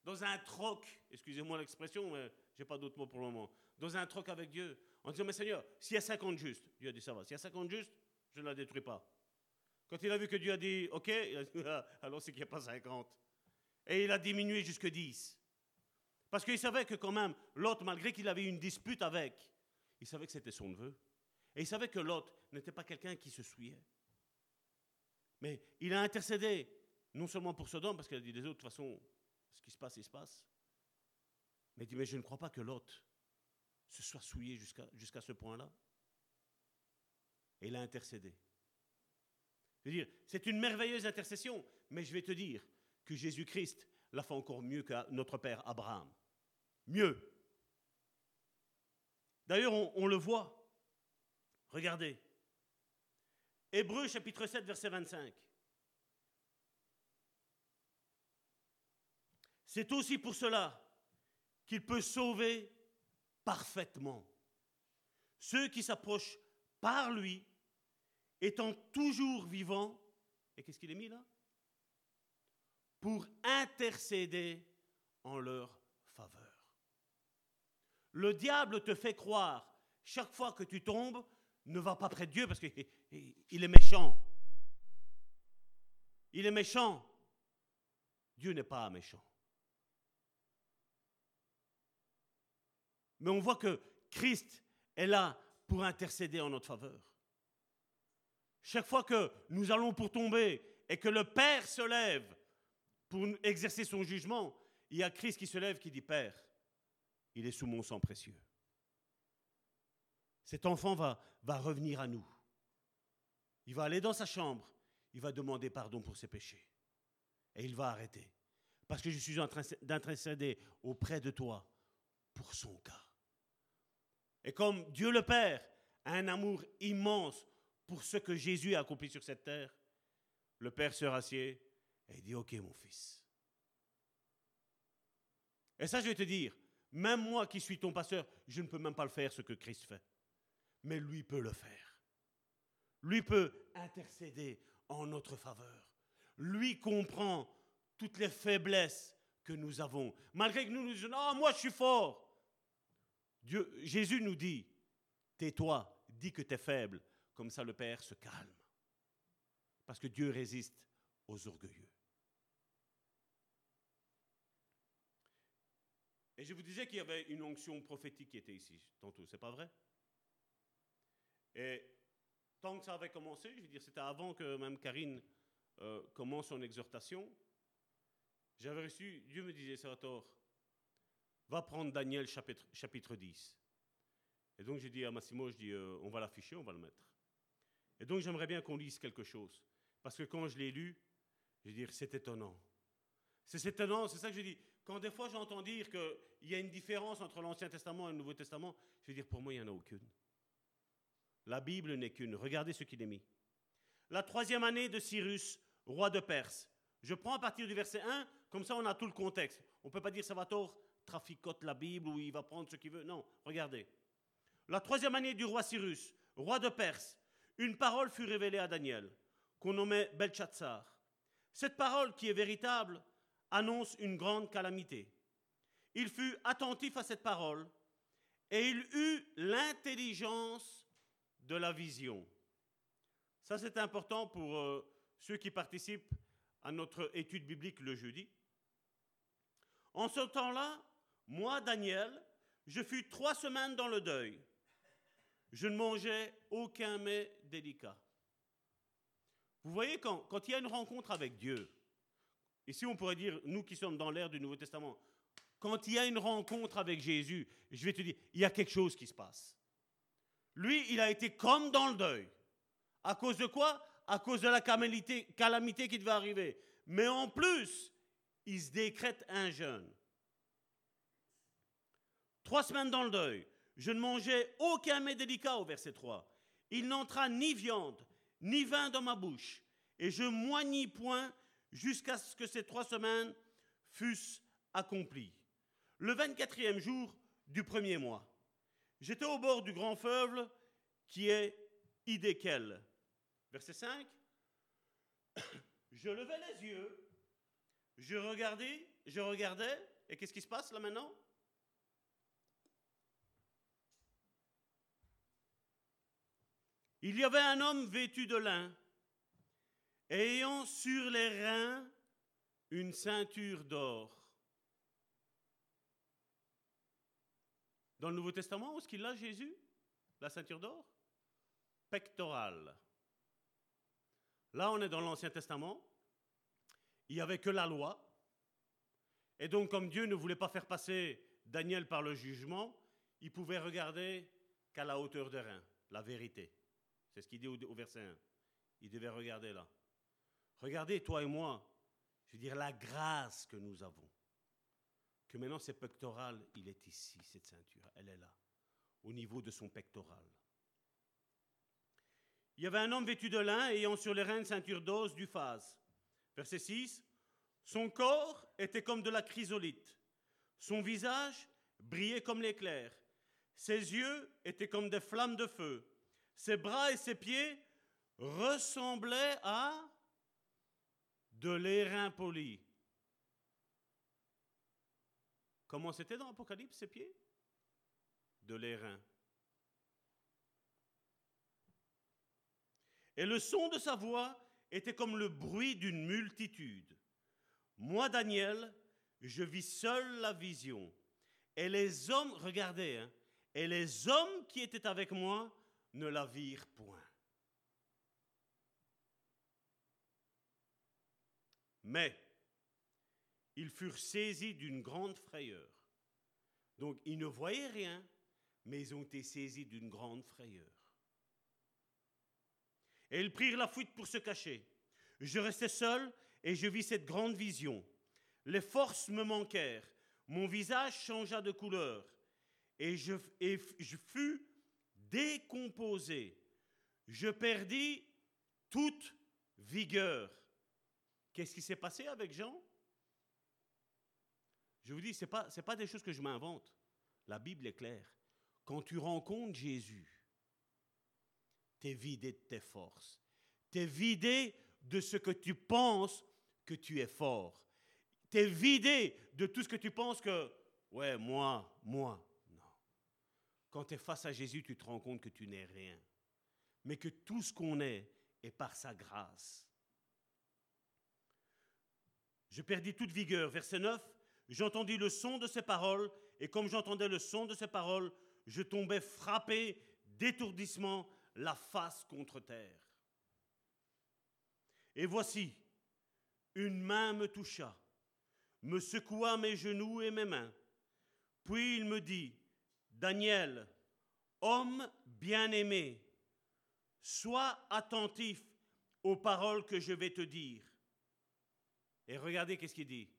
dans un troc, excusez-moi l'expression, mais je n'ai pas d'autre mot pour le moment, dans un troc avec Dieu, en disant, mais Seigneur, s'il y a 50 justes, Dieu a dit, ça va, s'il y a 50 justes, je ne la détruis pas. Quand il a vu que Dieu a dit, OK, alors c'est qu'il n'y a pas 50. Et il a diminué jusque 10. Parce qu'il savait que quand même, l'autre, malgré qu'il avait une dispute avec, il savait que c'était son neveu. Et il savait que l'autre n'était pas quelqu'un qui se souillait. Mais il a intercédé, non seulement pour Sodome, parce qu'il a dit des autres, de toute façon, ce qui se passe, il se passe. Mais il dit, mais je ne crois pas que l'autre se soit souillé jusqu'à ce point-là. Et il a intercédé. C'est une merveilleuse intercession, mais je vais te dire que Jésus-Christ l'a fait encore mieux que notre père Abraham. Mieux. D'ailleurs, on le voit. Regardez. Hébreu chapitre 7, verset 25. C'est aussi pour cela qu'il peut sauver parfaitement ceux qui s'approchent par lui, étant toujours vivants. Et qu'est-ce qu'il est mis là? Pour intercéder en leur faveur. Le diable te fait croire, chaque fois que tu tombes, ne va pas près de Dieu parce qu'il est méchant. Il est méchant. Dieu n'est pas méchant. Mais on voit que Christ est là pour intercéder en notre faveur. Chaque fois que nous allons pour tomber et que le Père se lève pour exercer son jugement, il y a Christ qui se lève qui dit Père, il est sous mon sang précieux. Cet enfant va, va revenir à nous. Il va aller dans sa chambre, il va demander pardon pour ses péchés. Et il va arrêter. Parce que je suis en train d'intercéder auprès de toi pour son cas. Et comme Dieu le Père a un amour immense pour ce que Jésus a accompli sur cette terre, le Père se rassied et dit, OK mon fils. Et ça, je vais te dire, même moi qui suis ton pasteur, je ne peux même pas le faire ce que Christ fait. Mais lui peut le faire. Lui peut intercéder en notre faveur. Lui comprend toutes les faiblesses que nous avons. Malgré que nous nous disons, ah, moi je suis fort. Jésus nous dit, tais-toi, dis que tu es faible, comme ça le Père se calme. Parce que Dieu résiste aux orgueilleux. Et je vous disais qu'il y avait une onction prophétique qui était ici tantôt, c'est pas vrai? Tant que ça avait commencé, je veux dire, c'était avant que même Karine euh, commence son exhortation, j'avais reçu, Dieu me disait, Salvatore, va prendre Daniel chapitre, chapitre 10. Et donc j'ai dit à Massimo, je dis, euh, on va l'afficher, on va le mettre. Et donc j'aimerais bien qu'on lise quelque chose. Parce que quand je l'ai lu, je veux dire, c'est étonnant. C'est étonnant, c'est ça que je dis. Quand des fois j'entends dire qu'il y a une différence entre l'Ancien Testament et le Nouveau Testament, je veux dire, pour moi, il n'y en a aucune. La Bible n'est qu'une. Regardez ce qu'il est mis. La troisième année de Cyrus, roi de Perse. Je prends à partir du verset 1, comme ça on a tout le contexte. On ne peut pas dire ça va tort traficote la Bible ou il va prendre ce qu'il veut. Non, regardez. La troisième année du roi Cyrus, roi de Perse, une parole fut révélée à Daniel, qu'on nommait Belshazzar. Cette parole, qui est véritable, annonce une grande calamité. Il fut attentif à cette parole et il eut l'intelligence de la vision. Ça, c'est important pour euh, ceux qui participent à notre étude biblique le jeudi. En ce temps-là, moi, Daniel, je fus trois semaines dans le deuil. Je ne mangeais aucun mets délicat. Vous voyez, quand, quand il y a une rencontre avec Dieu, ici on pourrait dire, nous qui sommes dans l'ère du Nouveau Testament, quand il y a une rencontre avec Jésus, je vais te dire, il y a quelque chose qui se passe. Lui, il a été comme dans le deuil. À cause de quoi? À cause de la calamité, qui devait arriver. Mais en plus, il se décrète un jeûne. Trois semaines dans le deuil. Je ne mangeais aucun mets délicat au verset 3. Il n'entra ni viande, ni vin dans ma bouche. Et je moignis point jusqu'à ce que ces trois semaines fussent accomplies. Le 24e jour du premier mois, j'étais au bord du grand fleuve qui est Idékel. Verset 5. Je levais les yeux, je regardais, je regardais, et qu'est-ce qui se passe là maintenant? Il y avait un homme vêtu de lin, ayant sur les reins une ceinture d'or. Dans le Nouveau Testament, où est-ce qu'il a Jésus? La ceinture d'or? Pectorale. Là, on est dans l'Ancien Testament. Il n'y avait que la loi. Et donc, comme Dieu ne voulait pas faire passer Daniel par le jugement, il pouvait regarder qu'à la hauteur des reins, la vérité. C'est ce qu'il dit au, verset 1. Il devait regarder là. Regardez, toi et moi, je veux dire, la grâce que nous avons. Que maintenant, c'est pectoral, il est ici, cette ceinture, elle est là, au niveau de son pectoral. Il y avait un homme vêtu de lin, ayant sur les reins une ceinture d'os du phase. Verset 6. Son corps était comme de la chrysolite. Son visage brillait comme l'éclair. Ses yeux étaient comme des flammes de feu. Ses bras et ses pieds ressemblaient à de l'airain poli. Comment c'était dans l'Apocalypse, ses pieds? De l'airain. Et le son de sa voix était comme le bruit d'une multitude. Moi, Daniel, je vis seul la vision. Et les hommes, regardez, hein, et les hommes qui étaient avec moi ne la virent point. Mais ils furent saisis d'une grande frayeur. Donc ils ne voyaient rien, mais ils ont été saisis d'une grande frayeur. Et ils prirent la fuite pour se cacher. Je restais seul et je vis cette grande vision. Les forces me manquèrent, mon visage changea de couleur et je, et je fus décomposé. Je perdis toute vigueur. Qu'est-ce qui s'est passé avec Jean? Je vous dis, ce n'est pas, pas des choses que je m'invente. La Bible est claire. Quand tu rencontres Jésus, tu es vidé de tes forces. Tu es vidé de ce que tu penses que tu es fort. Tu es vidé de tout ce que tu penses que, ouais, moi, moi. Non. Quand tu es face à Jésus, tu te rends compte que tu n'es rien. Mais que tout ce qu'on est est par sa grâce. Je perdis toute vigueur. Verset 9, j'entendis le son de ses paroles, et comme j'entendais le son de ses paroles, je tombais frappé d'étourdissement, la face contre terre. Et voici, une main me toucha, me secoua mes genoux et mes mains. Puis il me dit, Daniel, homme bien-aimé, sois attentif aux paroles que je vais te dire. Et regardez qu'est-ce qu'il dit.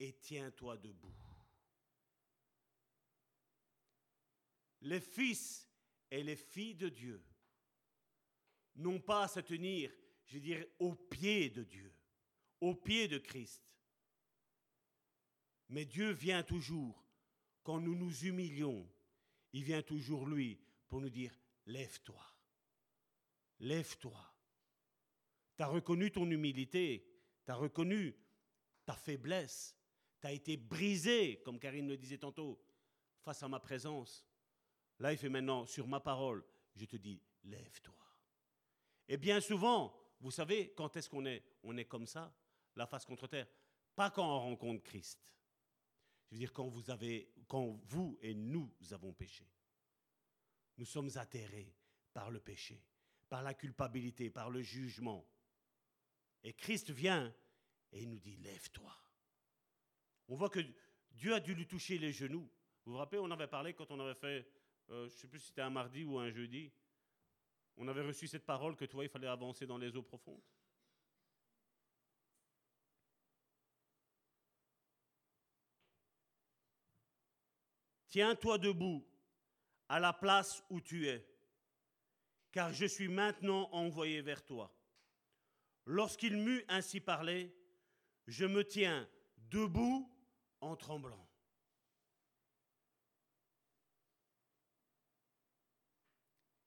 Et tiens-toi debout. Les fils et les filles de Dieu n'ont pas à se tenir, je dire, au pied de Dieu, au pied de Christ. Mais Dieu vient toujours, quand nous nous humilions, il vient toujours, lui, pour nous dire, lève-toi, lève-toi. Tu as reconnu ton humilité, tu as reconnu ta faiblesse, tu as été brisé, comme Karine le disait tantôt, face à ma présence. Là, il fait maintenant, sur ma parole, je te dis, lève-toi. Et bien souvent, vous savez, quand est-ce qu'on est On est comme ça, la face contre terre. Pas quand on rencontre Christ. Je veux dire, quand vous, quand vous et nous avons péché. Nous sommes atterrés par le péché, par la culpabilité, par le jugement. Et Christ vient et nous dit, lève-toi. On voit que Dieu a dû lui toucher les genoux. Vous vous rappelez, on avait parlé quand on avait fait euh, je ne sais plus si c'était un mardi ou un jeudi, on avait reçu cette parole que toi, il fallait avancer dans les eaux profondes. Tiens-toi debout à la place où tu es, car je suis maintenant envoyé vers toi. Lorsqu'il m'eut ainsi parlé, je me tiens debout en tremblant.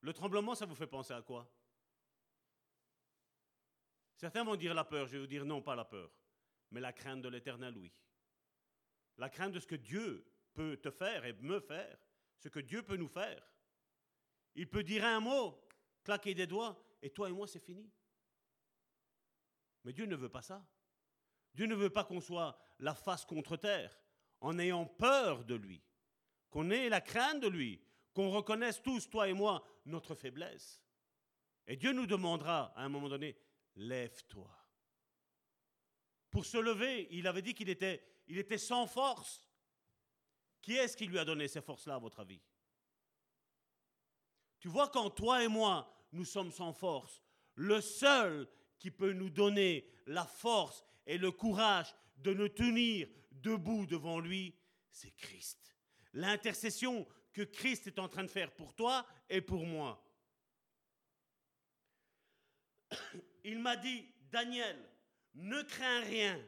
Le tremblement, ça vous fait penser à quoi? Certains vont dire la peur, je vais vous dire non, pas la peur, mais la crainte de l'éternel, oui. La crainte de ce que Dieu peut te faire et me faire, ce que Dieu peut nous faire. Il peut dire un mot, claquer des doigts, et toi et moi, c'est fini. Mais Dieu ne veut pas ça. Dieu ne veut pas qu'on soit la face contre terre, en ayant peur de lui, qu'on ait la crainte de lui, qu'on reconnaisse tous, toi et moi, notre faiblesse. Et Dieu nous demandera à un moment donné, lève-toi. Pour se lever, il avait dit qu'il était, il était sans force. Qui est-ce qui lui a donné ces forces-là, à votre avis? Tu vois, quand toi et moi, nous sommes sans force, le seul qui peut nous donner la force et le courage de nous tenir debout devant lui, c'est Christ. L'intercession que Christ est en train de faire pour toi et pour moi. Il m'a dit, Daniel, ne crains rien,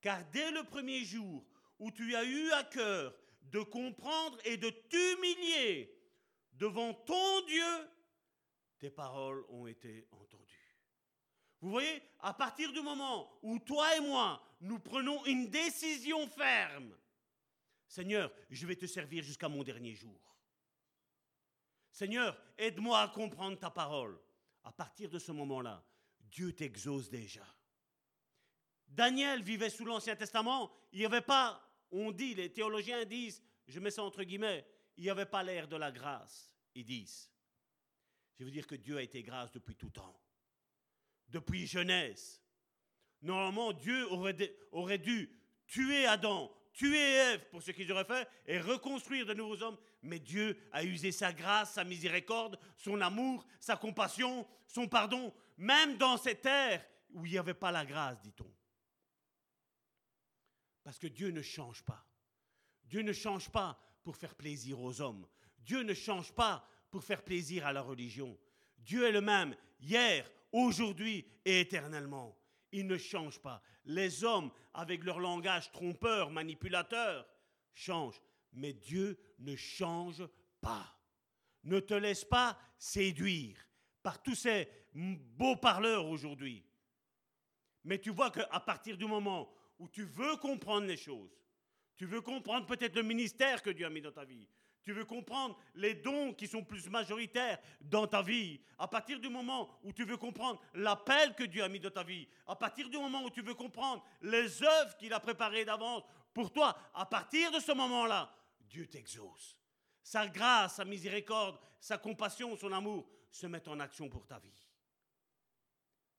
car dès le premier jour où tu as eu à cœur de comprendre et de t'humilier devant ton Dieu, tes paroles ont été entendues. Vous voyez, à partir du moment où toi et moi, nous prenons une décision ferme Seigneur, je vais te servir jusqu'à mon dernier jour. Seigneur, aide-moi à comprendre ta parole. À partir de ce moment-là, Dieu t'exauce déjà. Daniel vivait sous l'Ancien Testament, il n'y avait pas, on dit, les théologiens disent, je mets ça entre guillemets, il n'y avait pas l'air de la grâce. Ils disent, je veux dire que Dieu a été grâce depuis tout temps, depuis jeunesse. Normalement, Dieu aurait, dû tuer Adam, tuer Ève pour ce qu'ils auraient fait et reconstruire de nouveaux hommes. Mais Dieu a usé sa grâce, sa miséricorde, son amour, sa compassion, son pardon, même dans cette terre où il n'y avait pas la grâce, dit-on. Parce que Dieu ne change pas. Dieu ne change pas pour faire plaisir aux hommes. Dieu ne change pas pour faire plaisir à la religion. Dieu est le même hier, aujourd'hui et éternellement. Il ne change pas. Les hommes, avec leur langage trompeur, manipulateur, changent. Mais Dieu ne change pas. Ne te laisse pas séduire par tous ces beaux parleurs aujourd'hui. Mais tu vois qu'à partir du moment où tu veux comprendre les choses, tu veux comprendre peut-être le ministère que Dieu a mis dans ta vie, tu veux comprendre les dons qui sont plus majoritaires dans ta vie? À partir du moment où tu veux comprendre l'appel que Dieu a mis dans ta vie. À partir du moment où tu veux comprendre les œuvres qu'il a préparées d'avance pour toi. À partir de ce moment-là, Dieu t'exauce. Sa grâce, sa miséricorde, sa compassion, son amour se mettent en action pour ta vie.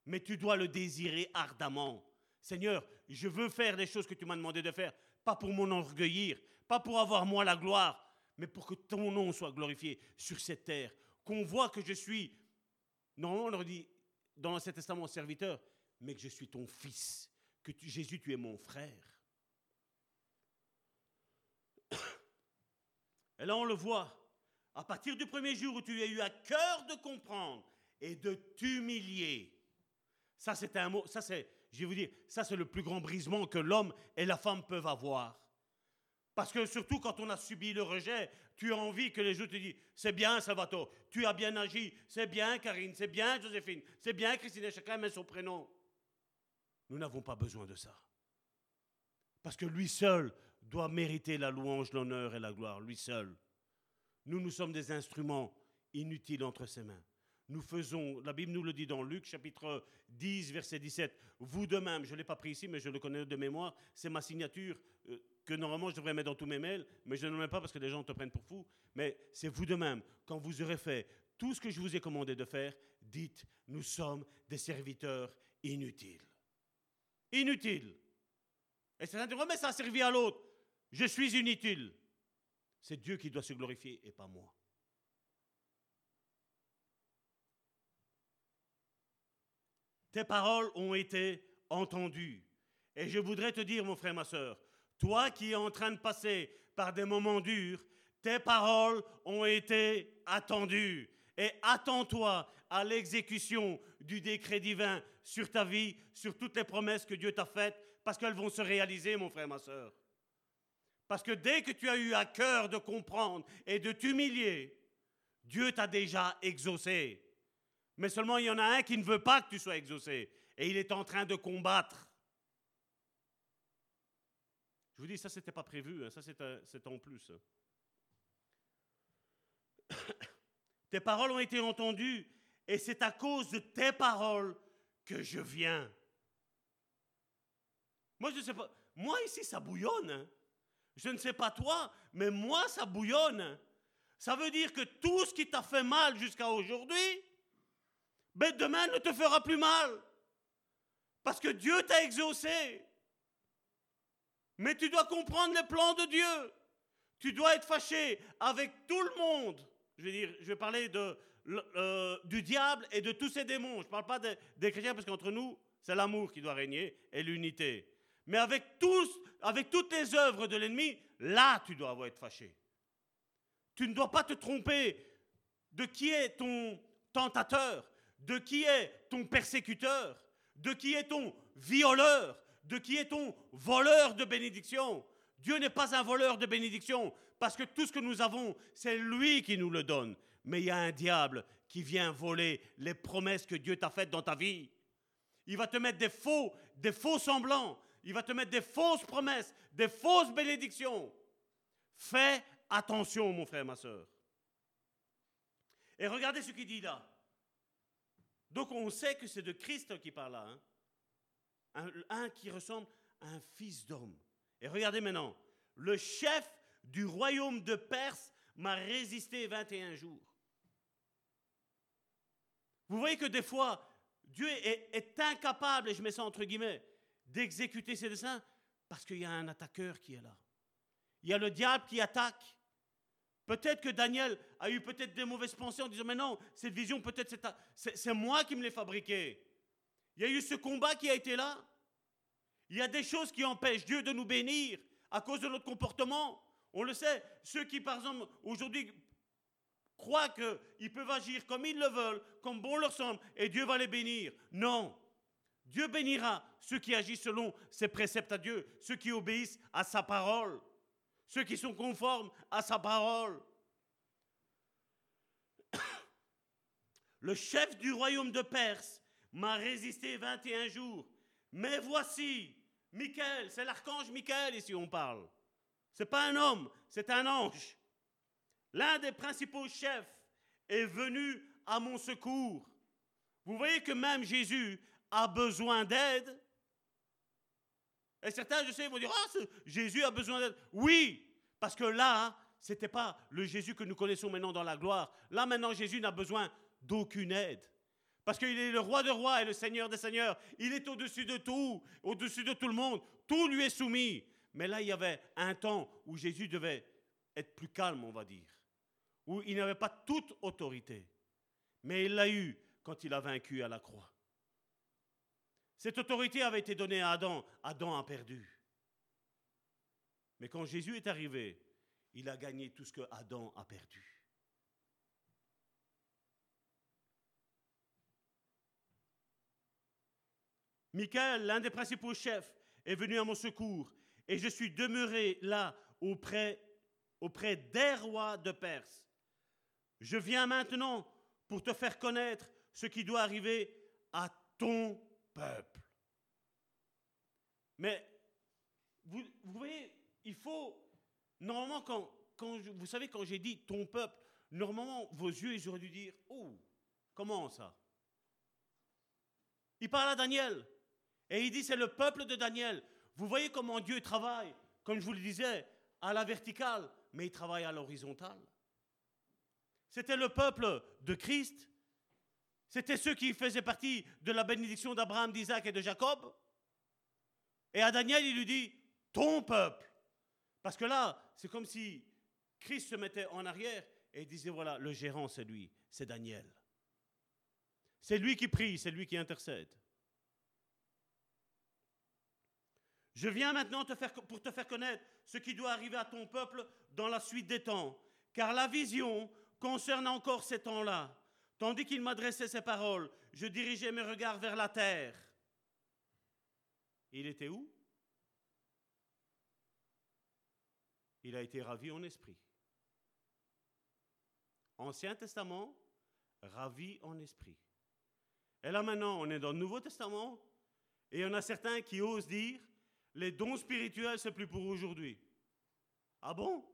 Mais tu dois le désirer ardemment. Seigneur, je veux faire les choses que tu m'as demandé de faire, pas pour m'enorgueillir, pas pour avoir moi la gloire, mais pour que ton nom soit glorifié sur cette terre. Qu'on voit que je suis, non, on leur dit dans l'Ancien Testament serviteur, mais que je suis ton fils, que Jésus, tu es mon frère. Et là, on le voit. À partir du premier jour où tu as eu à cœur de comprendre et de t'humilier, ça c'est un mot, ça c'est, je vais vous dire, ça c'est le plus grand brisement que l'homme et la femme peuvent avoir. Parce que surtout quand on a subi le rejet, tu as envie que les autres te disent C'est bien, Salvatore, tu as bien agi, c'est bien, Karine, c'est bien, Joséphine, c'est bien, Christine, chacun met son prénom. Nous n'avons pas besoin de ça. Parce que lui seul doit mériter la louange, l'honneur et la gloire, lui seul. Nous, nous sommes des instruments inutiles entre ses mains. Nous faisons, la Bible nous le dit dans Luc chapitre 10, verset 17, vous de même, je ne l'ai pas pris ici, mais je le connais de mémoire, c'est ma signature que normalement je devrais mettre dans tous mes mails, mais je ne le mets pas parce que les gens te prennent pour fou. Mais c'est vous de même. Quand vous aurez fait tout ce que je vous ai commandé de faire, dites, nous sommes des serviteurs inutiles. Inutiles. Et ça dit, mais ça servi à l'autre. Je suis inutile. C'est Dieu qui doit se glorifier et pas moi. Tes paroles ont été entendues. Et je voudrais te dire, mon frère, ma soeur, toi qui es en train de passer par des moments durs, tes paroles ont été attendues. Et attends-toi à l'exécution du décret divin sur ta vie, sur toutes les promesses que Dieu t'a faites, parce qu'elles vont se réaliser, mon frère, ma soeur. Parce que dès que tu as eu à cœur de comprendre et de t'humilier, Dieu t'a déjà exaucé. Mais seulement il y en a un qui ne veut pas que tu sois exaucé. Et il est en train de combattre. Je vous dis, ça, c'était pas prévu. hein, Ça, c'est en plus. tes paroles ont été entendues. Et c'est à cause de tes paroles que je viens. Moi, je ne sais pas. Moi, ici, ça bouillonne. hein. Je ne sais pas toi, mais moi, ça bouillonne. Ça veut dire que tout ce qui t'a fait mal jusqu'à aujourd'hui, ben demain ne te fera plus mal. Parce que Dieu t'a exaucé. Mais tu dois comprendre les plans de Dieu. Tu dois être fâché avec tout le monde. Je vais dire, je vais parler euh, du diable et de tous ses démons. Je ne parle pas des, des chrétiens parce qu'entre nous, c'est l'amour qui doit régner et l'unité. Mais avec tous, avec toutes les œuvres de l'ennemi, là, tu dois avoir être fâché. Tu ne dois pas te tromper de qui est ton tentateur, de qui est ton persécuteur, de qui est ton violeur, de qui est ton voleur de bénédiction. Dieu n'est pas un voleur de bénédiction, parce que tout ce que nous avons, c'est lui qui nous le donne. Mais il y a un diable qui vient voler les promesses que Dieu t'a faites dans ta vie. Il va te mettre des faux, des faux semblants. Il va te mettre des fausses promesses, des fausses bénédictions. Fais attention, mon frère, ma soeur. Et regardez ce qu'il dit là. Donc on sait que c'est de Christ qui parle là. hein. Un, qui ressemble à un fils d'homme. Et regardez maintenant. Le chef du royaume de Perse m'a résisté 21 jours. Vous voyez que des fois, Dieu est, incapable, et je mets ça entre guillemets, d'exécuter ses desseins parce qu'il y a un attaqueur qui est là. Il y a le diable qui attaque. Peut-être que Daniel a eu peut-être des mauvaises pensées en disant, mais non, cette vision, peut-être c'est moi qui me l'ai fabriquée. Il y a eu ce combat qui a été là. Il y a des choses qui empêchent Dieu de nous bénir à cause de notre comportement. On le sait, ceux qui, par exemple, aujourd'hui croient qu'ils peuvent agir comme ils le veulent, comme bon leur semble, et Dieu va les bénir. Non. Dieu bénira ceux qui agissent selon ses préceptes à Dieu, ceux qui obéissent à sa parole, ceux qui sont conformes à sa parole. Le chef du royaume de Perse m'a résisté 21 jours. Mais voici, Michael, c'est l'archange Michael ici on parle. C'est pas un homme, c'est un ange. L'un des principaux chefs est venu à mon secours. Vous voyez que même Jésus a besoin d'aide. Et certains, je sais, vont dire, ah, Jésus a besoin d'aide. Oui, parce que là, ce n'était pas le Jésus que nous connaissons maintenant dans la gloire. Là, maintenant, Jésus n'a besoin d'aucune aide. Parce qu'il est le roi de rois et le seigneur des seigneurs. Il est au-dessus de tout, au-dessus de tout le monde. Tout lui est soumis. Mais là, il y avait un temps où Jésus devait être plus calme, on va dire. Où il n'avait pas toute autorité. Mais il l'a eu quand il a vaincu à la croix. Cette autorité avait été donnée à Adam. Adam a perdu. Mais quand Jésus est arrivé, il a gagné tout ce que Adam a perdu. Michael, l'un des principaux chefs, est venu à mon secours et je suis demeuré là auprès, auprès des rois de Perse. Je viens maintenant pour te faire connaître ce qui doit arriver à ton peuple. Mais vous, voyez, il faut, normalement, quand, quand vous savez, quand j'ai dit ton peuple, normalement, vos yeux, ils auraient dû dire, oh, comment ça? Il parle à Daniel. Et il dit, c'est le peuple de Daniel. Vous voyez comment Dieu travaille, comme je vous le disais, à la verticale, mais il travaille à l'horizontale. C'était le peuple de Christ. C'était ceux qui faisaient partie de la bénédiction d'Abraham, d'Isaac et de Jacob. Et à Daniel, il lui dit, ton peuple. Parce que là, c'est comme si Christ se mettait en arrière et disait, voilà, le gérant, c'est lui, c'est Daniel. C'est lui qui prie, c'est lui qui intercède. Je viens maintenant te faire, pour te faire connaître ce qui doit arriver à ton peuple dans la suite des temps. Car la vision concerne encore ces temps-là. Tandis qu'il m'adressait ces paroles, je dirigeais mes regards vers la terre. Il était où? Il a été ravi en esprit. Ancien Testament, ravi en esprit. Et là maintenant, on est dans le Nouveau Testament, et en a certains qui osent dire, les dons spirituels, c'est plus pour aujourd'hui. Ah bon?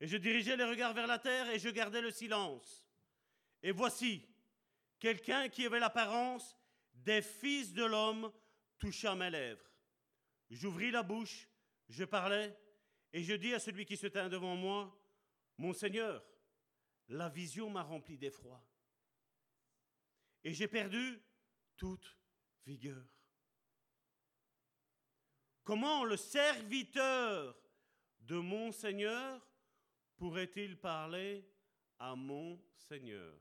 Et je dirigeais les regards vers la terre et je gardais le silence. Et voici, quelqu'un qui avait l'apparence des fils de l'homme toucha mes lèvres. J'ouvris la bouche, je parlais, et je dis à celui qui se tint devant moi, Mon Seigneur, la vision m'a rempli d'effroi. Et j'ai perdu toute vigueur. Comment le serviteur de mon Seigneur pourrait-il parler à mon Seigneur?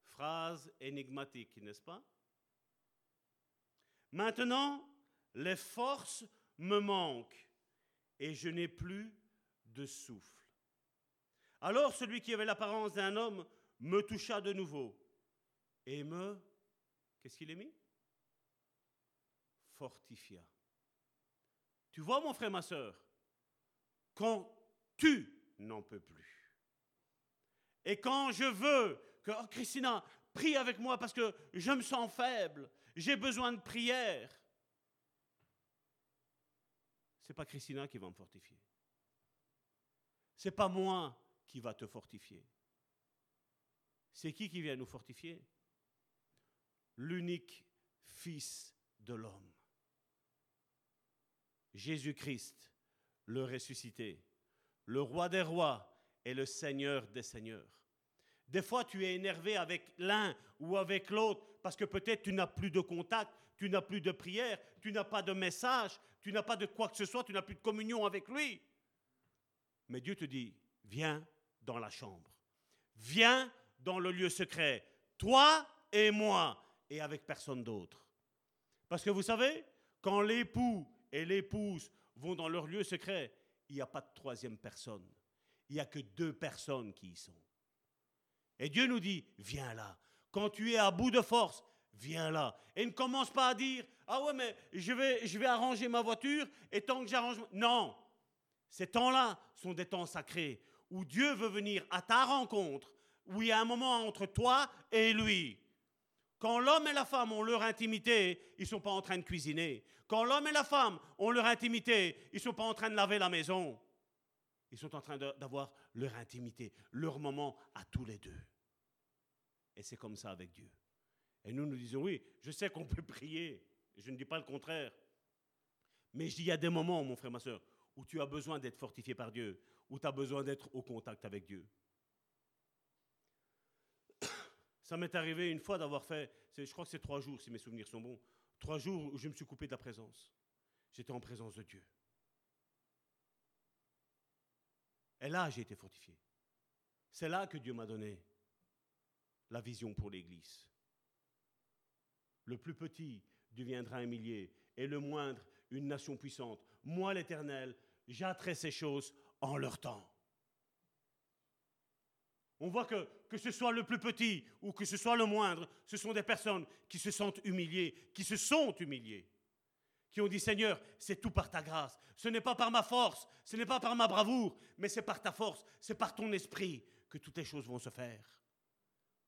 Phrase énigmatique, n'est-ce pas? Maintenant, les forces me manquent et je n'ai plus de souffle. Alors celui qui avait l'apparence d'un homme me toucha de nouveau et me... Qu'est-ce qu'il est mis? Fortifia. Tu vois mon frère, ma soeur, quand tu n'en peux plus, et quand je veux que, oh, Christina, prie avec moi parce que je me sens faible, j'ai besoin de prière, c'est pas Christina qui va me fortifier. C'est pas moi qui va te fortifier. C'est qui qui vient nous fortifier? L'unique Fils de l'homme. Jésus-Christ, le ressuscité, le roi des rois et le Seigneur des seigneurs. Des fois, tu es énervé avec l'un ou avec l'autre parce que peut-être tu n'as plus de contact, tu n'as plus de prière, tu n'as pas de message, tu n'as pas de quoi que ce soit, tu n'as plus de communion avec lui. Mais Dieu te dit, viens dans la chambre, viens dans le lieu secret, toi et moi, et avec personne d'autre. Parce que vous savez, quand l'époux et l'épouse vont dans leur lieu secret, il n'y a pas de troisième personne. Il n'y a que deux personnes qui y sont. Et Dieu nous dit, viens là. Quand tu es à bout de force, viens là. Et ne commence pas à dire, ah ouais, mais je vais, je vais arranger ma voiture et tant que j'arrange... Non, ces temps-là sont des temps sacrés où Dieu veut venir à ta rencontre, où il y a un moment entre toi et lui. Quand l'homme et la femme ont leur intimité, ils ne sont pas en train de cuisiner. Quand l'homme et la femme ont leur intimité, ils ne sont pas en train de laver la maison. Ils sont en train d'avoir leur intimité, leur moment à tous les deux. Et c'est comme ça avec Dieu. Et nous nous disons, oui, je sais qu'on peut prier, je ne dis pas le contraire. Mais il y a des moments, mon frère, ma soeur, où tu as besoin d'être fortifié par Dieu, où tu as besoin d'être au contact avec Dieu. Ça m'est arrivé une fois d'avoir fait, je crois que c'est trois jours, si mes souvenirs sont bons, trois jours où je me suis coupé de la présence. J'étais en présence de Dieu. Et là, j'ai été fortifié. C'est là que Dieu m'a donné la vision pour l'Église. Le plus petit deviendra un millier, et le moindre une nation puissante. Moi, l'Éternel, j'attrai ces choses en leur temps. On voit que, que ce soit le plus petit ou que ce soit le moindre, ce sont des personnes qui se sentent humiliées, qui se sont humiliées, qui ont dit Seigneur, c'est tout par ta grâce. Ce n'est pas par ma force, ce n'est pas par ma bravoure, mais c'est par ta force, c'est par ton esprit que toutes les choses vont se faire.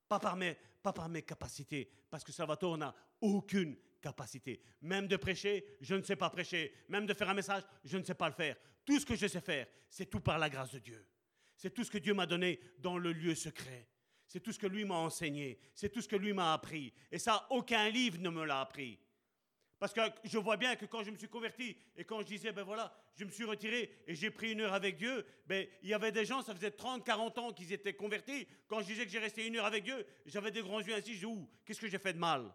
Pas par mes, pas par mes capacités, parce que Salvatore n'a aucune capacité. Même de prêcher, je ne sais pas prêcher. Même de faire un message, je ne sais pas le faire. Tout ce que je sais faire, c'est tout par la grâce de Dieu. C'est tout ce que Dieu m'a donné dans le lieu secret. C'est tout ce que lui m'a enseigné. C'est tout ce que lui m'a appris. Et ça, aucun livre ne me l'a appris. Parce que je vois bien que quand je me suis converti et quand je disais, ben voilà, je me suis retiré et j'ai pris une heure avec Dieu, ben il y avait des gens, ça faisait 30, 40 ans qu'ils étaient convertis. Quand je disais que j'ai resté une heure avec Dieu, j'avais des grands yeux ainsi, je dis, qu'est-ce que j'ai fait de mal?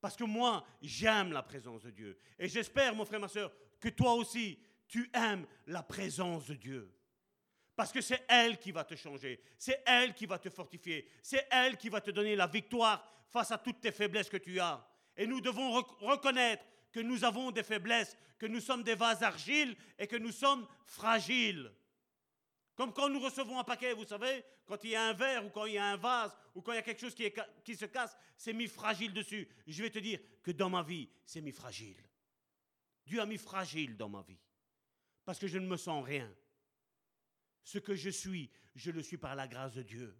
Parce que moi, j'aime la présence de Dieu. Et j'espère, mon frère, ma soeur, que toi aussi, tu aimes la présence de Dieu. Parce que c'est elle qui va te changer. C'est elle qui va te fortifier. C'est elle qui va te donner la victoire face à toutes tes faiblesses que tu as. Et nous devons rec- reconnaître que nous avons des faiblesses, que nous sommes des vases argile et que nous sommes fragiles. Comme quand nous recevons un paquet, vous savez, quand il y a un verre ou quand il y a un vase ou quand il y a quelque chose qui, qui se casse, c'est mis fragile dessus. Je vais te dire que dans ma vie, c'est mis fragile. Dieu a mis fragile dans ma vie. Parce que je ne me sens rien. Ce que je suis, je le suis par la grâce de Dieu.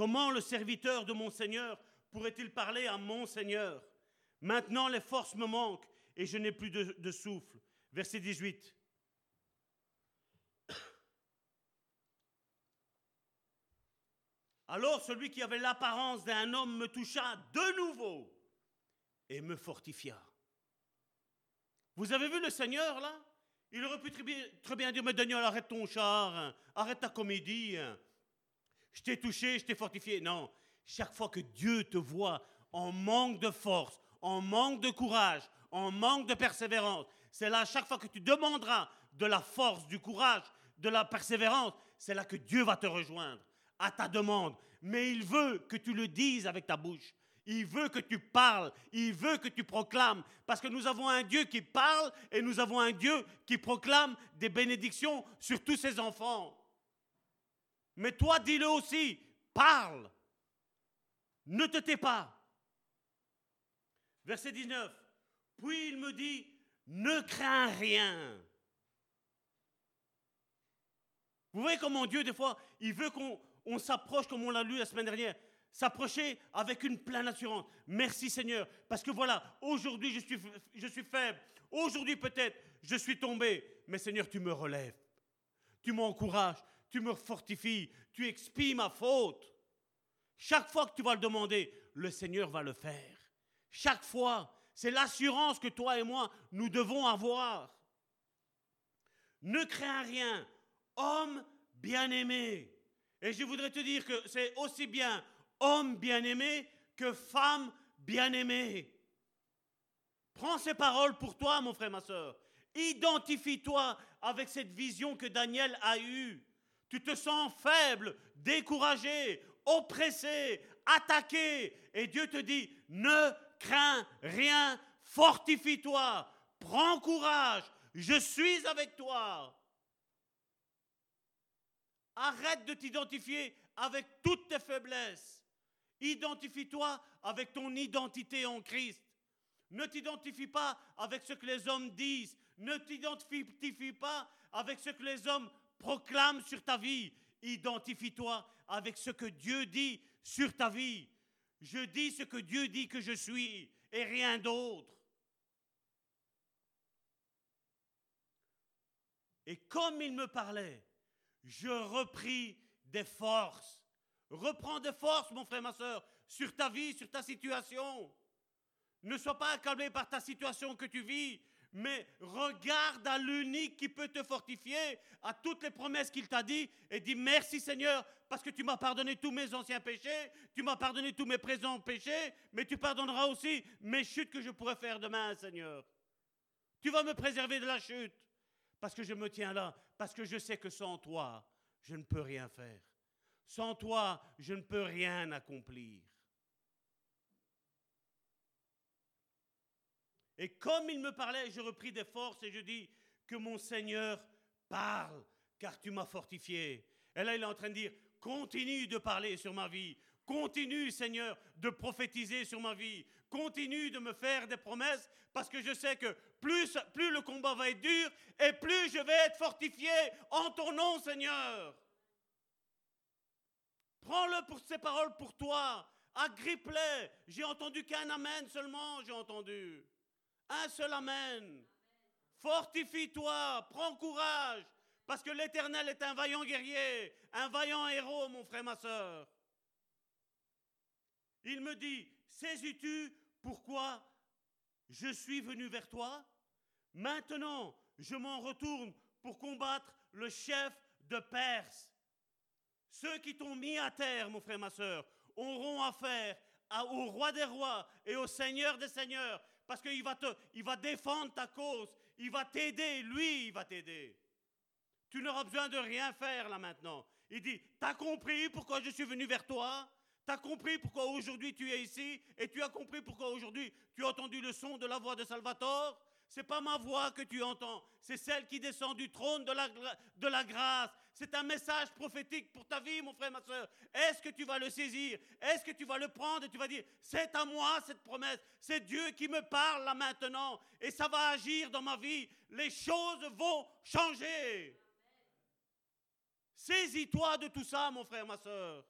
Comment le serviteur de mon Seigneur pourrait-il parler à mon Seigneur? Maintenant les forces me manquent et je n'ai plus de, souffle. Verset 18. Alors celui qui avait l'apparence d'un homme me toucha de nouveau et me fortifia. Vous avez vu le Seigneur là? Il aurait pu très bien, dire, mais Daniel, arrête ton char, hein, arrête ta comédie. hein. Je t'ai touché, je t'ai fortifié. Non, chaque fois que Dieu te voit en manque de force, en manque de courage, en manque de persévérance, c'est là, chaque fois que tu demanderas de la force, du courage, de la persévérance, c'est là que Dieu va te rejoindre à ta demande. Mais il veut que tu le dises avec ta bouche. Il veut que tu parles, il veut que tu proclames, parce que nous avons un Dieu qui parle et nous avons un Dieu qui proclame des bénédictions sur tous ses enfants. Mais toi, dis-le aussi, parle. Ne te tais pas. Verset 19. Puis il me dit, ne crains rien. Vous voyez comment Dieu, des fois, il veut qu'on on s'approche, comme on l'a lu la semaine dernière, s'approcher avec une pleine assurance. Merci Seigneur, parce que voilà, aujourd'hui je suis, je suis faible, aujourd'hui peut-être je suis tombé, mais Seigneur, tu me relèves, tu m'encourages, tu me fortifies, tu expies ma faute. Chaque fois que tu vas le demander, le Seigneur va le faire. Chaque fois, c'est l'assurance que toi et moi, nous devons avoir. Ne crains rien, homme bien-aimé. Et je voudrais te dire que c'est aussi bien homme bien-aimé que femme bien-aimée. Prends ces paroles pour toi, mon frère, ma soeur. Identifie-toi avec cette vision que Daniel a eue. Tu te sens faible, découragé, oppressé, attaqué. Et Dieu te dit, ne crains rien, fortifie-toi, prends courage, je suis avec toi. Arrête de t'identifier avec toutes tes faiblesses. Identifie-toi avec ton identité en Christ. Ne t'identifie pas avec ce que les hommes disent. Ne t'identifie pas avec ce que les hommes proclament sur ta vie. Identifie-toi avec ce que Dieu dit sur ta vie. Je dis ce que Dieu dit que je suis et rien d'autre. Et comme il me parlait, je repris des forces. Reprends des forces, mon frère, ma soeur, sur ta vie, sur ta situation. Ne sois pas accablé par ta situation que tu vis, mais regarde à l'unique qui peut te fortifier, à toutes les promesses qu'il t'a dit, et dis merci Seigneur, parce que tu m'as pardonné tous mes anciens péchés, tu m'as pardonné tous mes présents péchés, mais tu pardonneras aussi mes chutes que je pourrais faire demain, Seigneur. Tu vas me préserver de la chute, parce que je me tiens là, parce que je sais que sans toi, je ne peux rien faire. Sans toi, je ne peux rien accomplir. Et comme il me parlait, je repris des forces et je dis que mon Seigneur parle, car tu m'as fortifié. Et là, il est en train de dire, continue de parler sur ma vie. Continue, Seigneur, de prophétiser sur ma vie. Continue de me faire des promesses, parce que je sais que plus, le combat va être dur, et plus je vais être fortifié en ton nom, Seigneur. Prends-le pour ces paroles pour toi. Agrippe-les. J'ai entendu qu'un amen seulement, j'ai entendu. Un seul amen. Fortifie-toi, prends courage, parce que l'Éternel est un vaillant guerrier, un vaillant héros, mon frère, ma soeur. Il me dit, saisis-tu pourquoi je suis venu vers toi? Maintenant, je m'en retourne pour combattre le chef de Perse. Ceux qui t'ont mis à terre, mon frère, ma soeur, auront affaire à- au roi des rois et au seigneur des seigneurs, parce qu'il va, te, va défendre ta cause, Il va t'aider, lui, il va t'aider. Tu n'auras besoin de rien faire là maintenant. Il dit, t'as compris pourquoi je suis venu vers toi? T'as compris pourquoi aujourd'hui tu es ici? Et tu as compris pourquoi aujourd'hui tu as entendu le son de la voix de Salvatore? C'est pas ma voix que tu entends, c'est celle qui descend du trône de la, grâce. C'est un message prophétique pour ta vie, mon frère, ma soeur. Est-ce que tu vas le saisir? Est-ce que tu vas le prendre et tu vas dire, c'est à moi cette promesse, c'est Dieu qui me parle là maintenant et ça va agir dans ma vie. Les choses vont changer. Saisis-toi de tout ça, mon frère, ma soeur.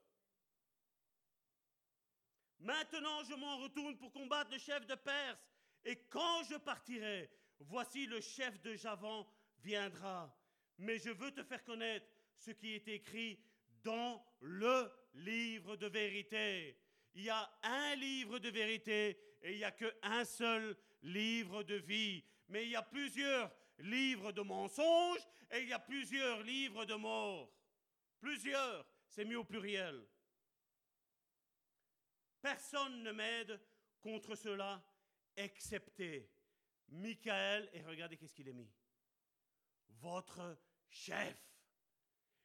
Maintenant, je m'en retourne pour combattre le chef de Perse et quand je partirai, voici le chef de Javan viendra. Mais je veux te faire connaître ce qui est écrit dans le livre de vérité. Il y a un livre de vérité et il n'y a qu'un seul livre de vie. Mais il y a plusieurs livres de mensonges et il y a plusieurs livres de mort. Plusieurs, c'est mieux au pluriel. Personne ne m'aide contre cela excepté Michael, et regardez qu'est-ce qu'il est mis. Votre chef.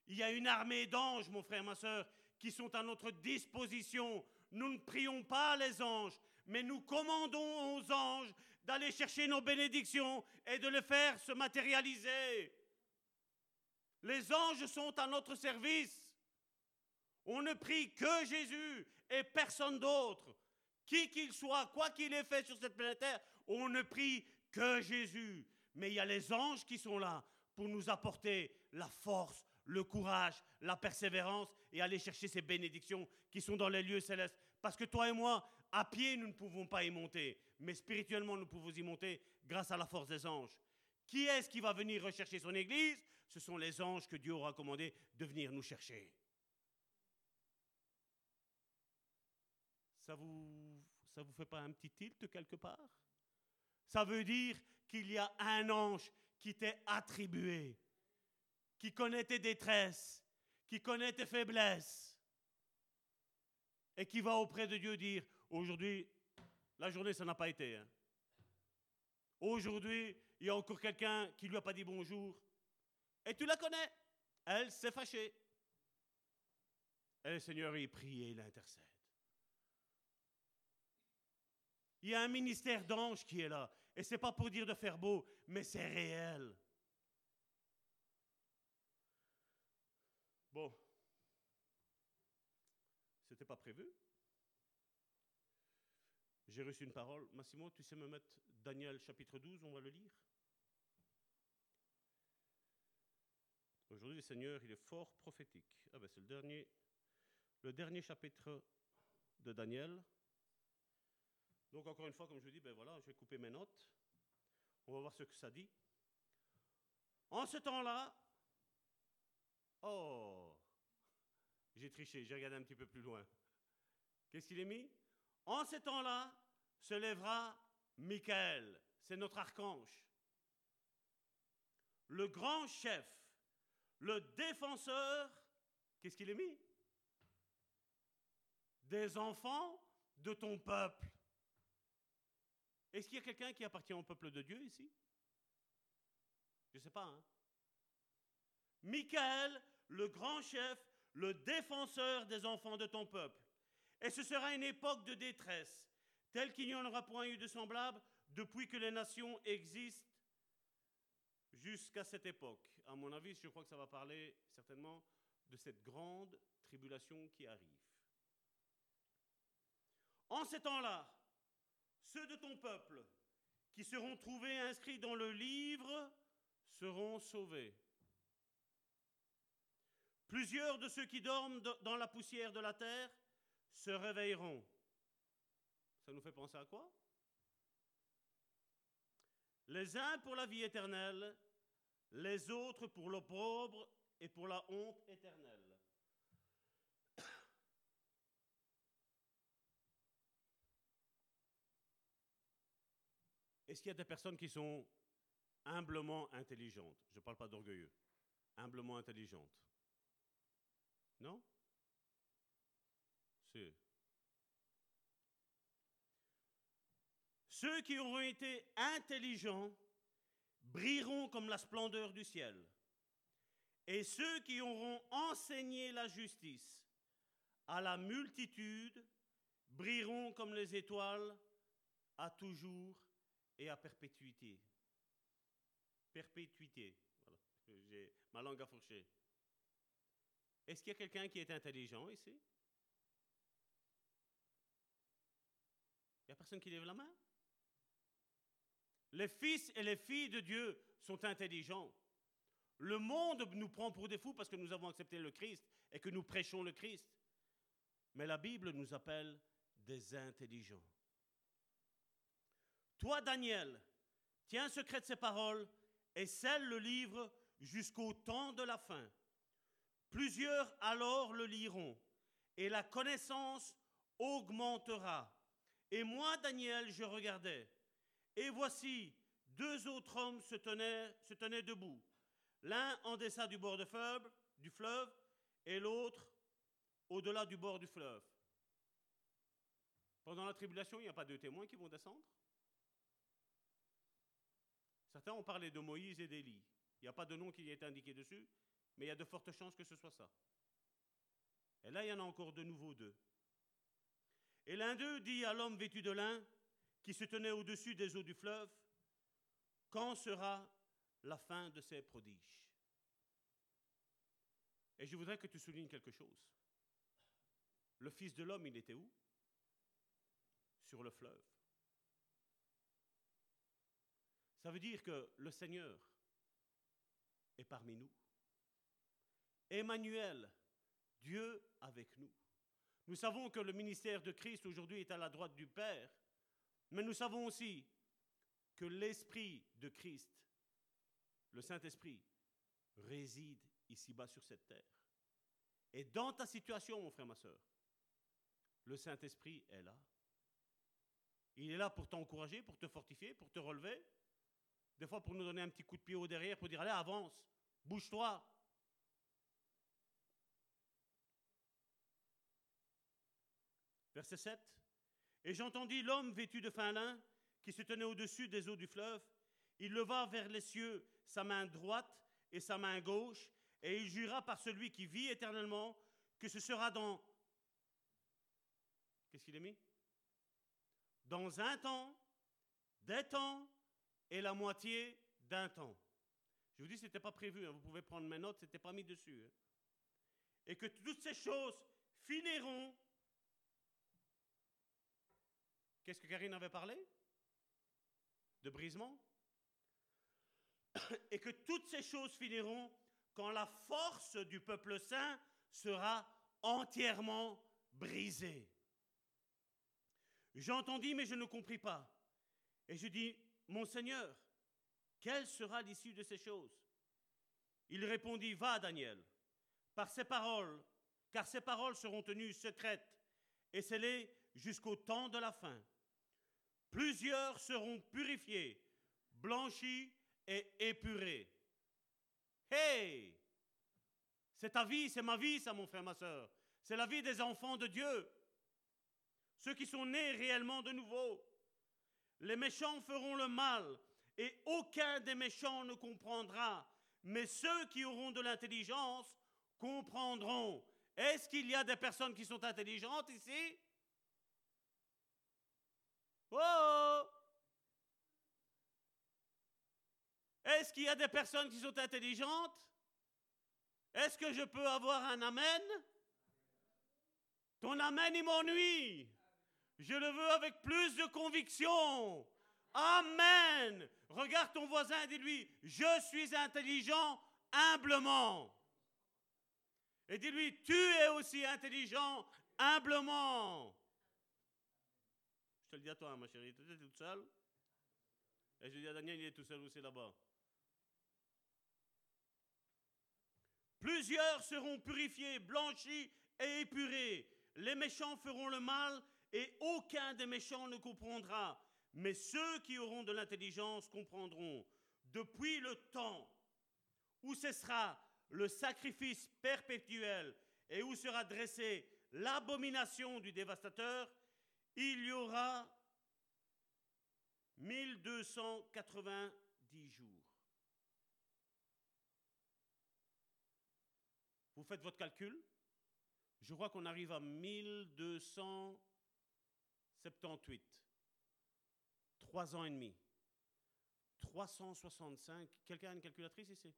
Il y a une armée d'anges, mon frère, ma soeur, qui sont à notre disposition. Nous ne prions pas les anges, mais nous commandons aux anges d'aller chercher nos bénédictions et de les faire se matérialiser. Les anges sont à notre service. On ne prie que Jésus et personne d'autre. Qui qu'il soit, quoi qu'il ait fait sur cette planète Terre, on ne prie que Jésus. Mais il y a les anges qui sont là pour nous apporter la force, le courage, la persévérance et aller chercher ces bénédictions qui sont dans les lieux célestes. Parce que toi et moi, à pied, nous ne pouvons pas y monter, mais spirituellement, nous pouvons y monter grâce à la force des anges. Qui est-ce qui va venir rechercher son Église? Ce sont les anges que Dieu aura commandé de venir nous chercher. Ça vous, ça vous fait pas un petit tilt quelque part? Ça veut dire qu'il y a un ange qui t'est attribué, qui connaît tes détresses, qui connaît tes faiblesses, et qui va auprès de Dieu dire, aujourd'hui, la journée, ça n'a pas été. Hein. Aujourd'hui, il y a encore quelqu'un qui lui a pas dit bonjour. Et tu la connais. Elle s'est fâchée. Et le Seigneur, il prie et il intercède. Il y a un ministère d'anges qui est là. Et ce n'est pas pour dire de faire beau, mais c'est réel. Bon. C'était pas prévu. J'ai reçu une parole. Massimo, tu sais me mettre Daniel chapitre 12, on va le lire. Aujourd'hui, le Seigneur, il est fort prophétique. Ah ben, c'est le dernier, le dernier chapitre de Daniel. Donc encore une fois, comme je vous dis, ben voilà, je vais couper mes notes. On va voir ce que ça dit. En ce temps-là, oh, j'ai triché, j'ai regardé un petit peu plus loin. Qu'est-ce qu'il est mis? En ce temps-là se lèvera Michael, c'est notre archange, le grand chef, le défenseur, qu'est-ce qu'il est mis? Des enfants de ton peuple. Est-ce qu'il y a quelqu'un qui appartient au peuple de Dieu ici? Je ne sais pas. Hein? Michael, le grand chef, le défenseur des enfants de ton peuple. Et ce sera une époque de détresse, telle qu'il n'y en aura point eu de semblable depuis que les nations existent jusqu'à cette époque. À mon avis, je crois que ça va parler certainement de cette grande tribulation qui arrive. En ces temps-là, ceux de ton peuple qui seront trouvés inscrits dans le livre seront sauvés. Plusieurs de ceux qui dorment dans la poussière de la terre se réveilleront. Ça nous fait penser à quoi? Les uns pour la vie éternelle, les autres pour l'opprobre et pour la honte éternelle. Est-ce qu'il y a des personnes qui sont humblement intelligentes? Je ne parle pas d'orgueilleux. Humblement intelligentes. Non? C'est. Ceux qui auront été intelligents brilleront comme la splendeur du ciel. Et ceux qui auront enseigné la justice à la multitude brilleront comme les étoiles à toujours et à perpétuité. Perpétuité. Voilà. J'ai ma langue à fourcher. Est-ce qu'il y a quelqu'un qui est intelligent ici? Il n'y a personne qui lève la main? Les fils et les filles de Dieu sont intelligents. Le monde nous prend pour des fous parce que nous avons accepté le Christ et que nous prêchons le Christ. Mais la Bible nous appelle des intelligents. Toi, Daniel, tiens secret de ces paroles et scelle le livre jusqu'au temps de la fin. Plusieurs alors le liront et la connaissance augmentera. Et moi, Daniel, je regardais. Et voici, deux autres hommes se tenaient, debout. L'un en deçà du bord de fleuve, du fleuve et l'autre au-delà du bord du fleuve. Pendant la tribulation, il n'y a pas de témoins qui vont descendre? Certains ont parlé de Moïse et d'Élie. Il n'y a pas de nom qui est indiqué dessus, mais il y a de fortes chances que ce soit ça. Et là, il y en a encore de nouveau deux. Et l'un d'eux dit à l'homme vêtu de lin, qui se tenait au-dessus des eaux du fleuve, Quand sera la fin de ces prodiges? Et je voudrais que tu soulignes quelque chose. Le Fils de l'homme, il était où? Sur le fleuve. Ça veut dire que le Seigneur est parmi nous. Emmanuel, Dieu avec nous. Nous savons que le ministère de Christ aujourd'hui est à la droite du Père, mais nous savons aussi que l'Esprit de Christ, le Saint-Esprit, réside ici-bas sur cette terre. Et dans ta situation, mon frère, ma soeur, le Saint-Esprit est là. Il est là pour t'encourager, pour te fortifier, pour te relever. Des fois pour nous donner un petit coup de pied au derrière, pour dire allez, avance, bouge-toi. Verset 7. Et j'entendis l'homme vêtu de fin lin qui se tenait au-dessus des eaux du fleuve. Il leva vers les cieux sa main droite et sa main gauche, et il jura par celui qui vit éternellement que ce sera dans... Qu'est-ce qu'il a mis? Dans un temps, des temps et la moitié d'un temps. Je vous dis, ce n'était pas prévu, hein. vous pouvez prendre mes notes, ce n'était pas mis dessus. Hein. Et que toutes ces choses finiront. Qu'est-ce que Karine avait parlé? De brisement? Et que toutes ces choses finiront quand la force du peuple saint sera entièrement brisée. J'entendis, mais je ne compris pas. Et je dis, mon Seigneur, quelle sera l'issue de ces choses? Il répondit, Va, Daniel, par ces paroles, car ces paroles seront tenues secrètes et scellées jusqu'au temps de la fin. Plusieurs seront purifiés, blanchis et épurés. Hey C'est ta vie, c'est ma vie, ça, mon frère, ma soeur. C'est la vie des enfants de Dieu. Ceux qui sont nés réellement de nouveau. Les méchants feront le mal et aucun des méchants ne comprendra. Mais ceux qui auront de l'intelligence comprendront. Est-ce qu'il y a des personnes qui sont intelligentes ici? Oh Est-ce qu'il y a des personnes qui sont intelligentes? Est-ce que je peux avoir un amen? Ton amen, il m'ennuie. Je le veux avec plus de conviction. Amen. Regarde ton voisin et dis-lui, je suis intelligent humblement. Et dis-lui, tu es aussi intelligent humblement. Je te le dis à toi, ma chérie, tu es toute seule. Et je dis à Daniel, il est tout seul aussi là-bas. Plusieurs seront purifiés, blanchis et épurés. Les méchants feront le mal et aucun des méchants ne comprendra, mais ceux qui auront de l'intelligence comprendront. Depuis le temps où cessera le sacrifice perpétuel et où sera dressée l'abomination du dévastateur, il y aura 1290 jours. Vous faites votre calcul? Je crois qu'on arrive à 1290 1278. Trois ans et demi. 365. Quelqu'un a une calculatrice ici?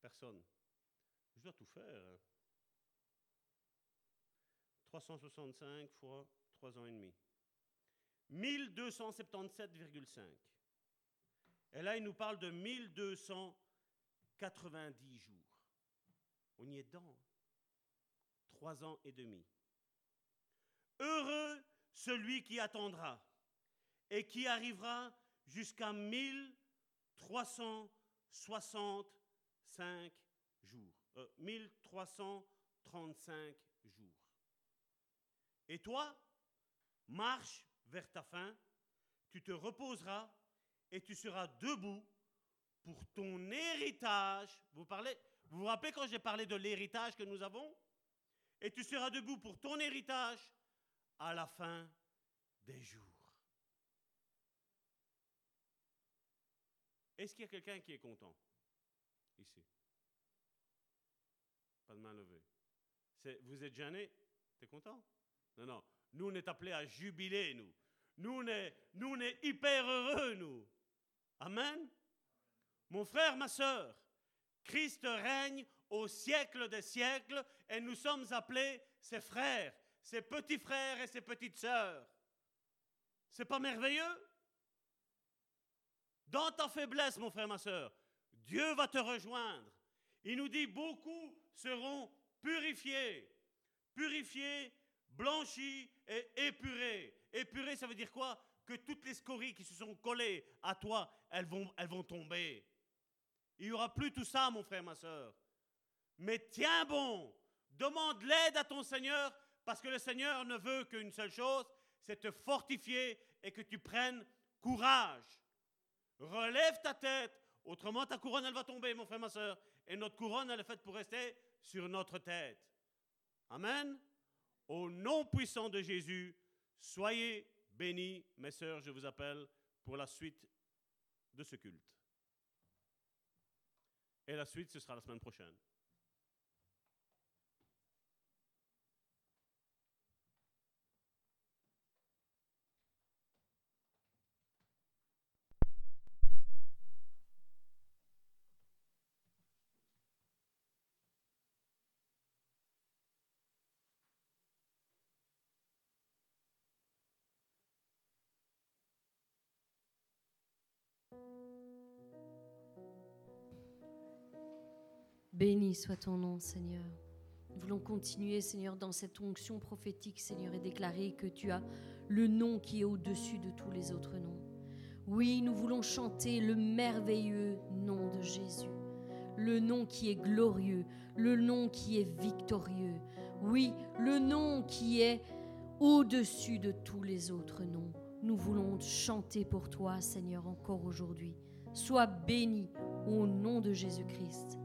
Personne. Je dois tout faire. hein. 365 fois 3 ans et demi. 1277,5. Et là, il nous parle de 1290 jours. On y est dedans. hein. Trois ans et demi. Heureux celui qui attendra et qui arrivera jusqu'à 1365 jours. Euh, 1335 jours. Et toi, marche vers ta fin, tu te reposeras et tu seras debout pour ton héritage. Vous vous rappelez quand j'ai parlé de l'héritage que nous avons? Et tu seras debout pour ton héritage à la fin des jours. Est-ce qu'il y a quelqu'un qui est content? Ici Pas de main levée. Vous êtes gêné? T'es content? Non, non. Nous, on est appelés à jubiler, nous. Nous, on nous, on est hyper heureux, nous. Amen? Mon frère, ma soeur, Christ règne au siècle des siècles et nous sommes appelés ses frères, ses petits frères et ses petites sœurs. C'est pas merveilleux? Dans ta faiblesse, mon frère, ma soeur, Dieu va te rejoindre. Il nous dit beaucoup seront purifiés. Purifiés, blanchis et épurés. Épurés, ça veut dire quoi? Que toutes les scories qui se sont collées à toi, elles vont, elles vont tomber. Il n'y aura plus tout ça, mon frère, ma soeur. Mais tiens bon, demande l'aide à ton Seigneur, parce que le Seigneur ne veut qu'une seule chose, c'est te fortifier et que tu prennes courage. Relève ta tête, autrement ta couronne, elle va tomber, mon frère, ma soeur. Et notre couronne, elle est faite pour rester sur notre tête. Amen. Au nom puissant de Jésus, soyez bénis, mes sœurs, je vous appelle pour la suite de ce culte. Et la suite, ce sera la semaine prochaine. Béni soit ton nom, Seigneur. Nous voulons continuer, Seigneur, dans cette onction prophétique, Seigneur, et déclarer que tu as le nom qui est au-dessus de tous les autres noms. Oui, nous voulons chanter le merveilleux nom de Jésus, le nom qui est glorieux, le nom qui est victorieux. Oui, le nom qui est au-dessus de tous les autres noms. Nous voulons chanter pour toi, Seigneur, encore aujourd'hui. Sois béni au nom de Jésus-Christ.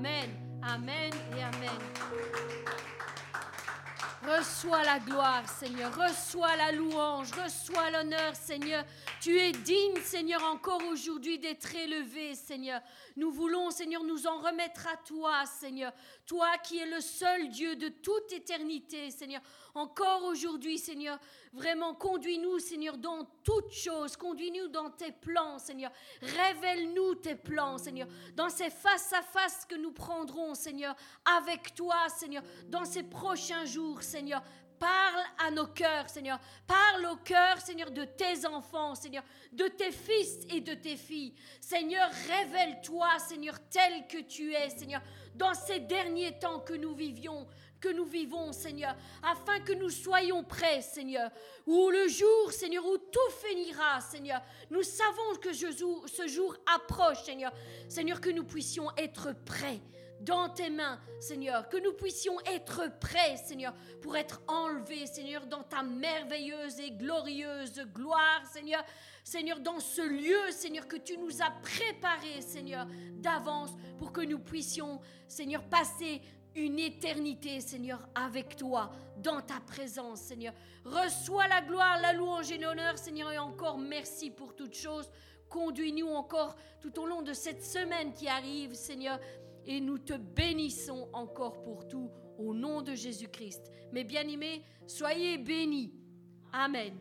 Amen, Amen et Amen. Reçois la gloire, Seigneur. Reçois la louange. Reçois l'honneur, Seigneur. Tu es digne, Seigneur, encore aujourd'hui d'être élevé, Seigneur. Nous voulons, Seigneur, nous en remettre à toi, Seigneur. Toi qui es le seul Dieu de toute éternité, Seigneur. Encore aujourd'hui, Seigneur, vraiment conduis-nous, Seigneur, dans toutes choses. Conduis-nous dans tes plans, Seigneur. Révèle-nous tes plans, Seigneur. Dans ces face-à-face que nous prendrons, Seigneur, avec toi, Seigneur, dans ces prochains jours, Seigneur. Parle à nos cœurs, Seigneur. Parle au cœur, Seigneur, de tes enfants, Seigneur, de tes fils et de tes filles. Seigneur, révèle-toi, Seigneur, tel que tu es, Seigneur, dans ces derniers temps que nous vivions, que nous vivons, Seigneur, afin que nous soyons prêts, Seigneur, où le jour, Seigneur, où tout finira, Seigneur. Nous savons que ce jour, ce jour approche, Seigneur. Seigneur, que nous puissions être prêts dans tes mains, Seigneur, que nous puissions être prêts, Seigneur, pour être enlevés, Seigneur, dans ta merveilleuse et glorieuse gloire, Seigneur. Seigneur, dans ce lieu, Seigneur, que tu nous as préparé, Seigneur, d'avance, pour que nous puissions, Seigneur, passer une éternité, Seigneur, avec toi, dans ta présence, Seigneur. Reçois la gloire, la louange et l'honneur, Seigneur, et encore merci pour toutes choses. Conduis-nous encore tout au long de cette semaine qui arrive, Seigneur, et nous te bénissons encore pour tout au nom de Jésus-Christ. Mes bien-aimés, soyez bénis. Amen.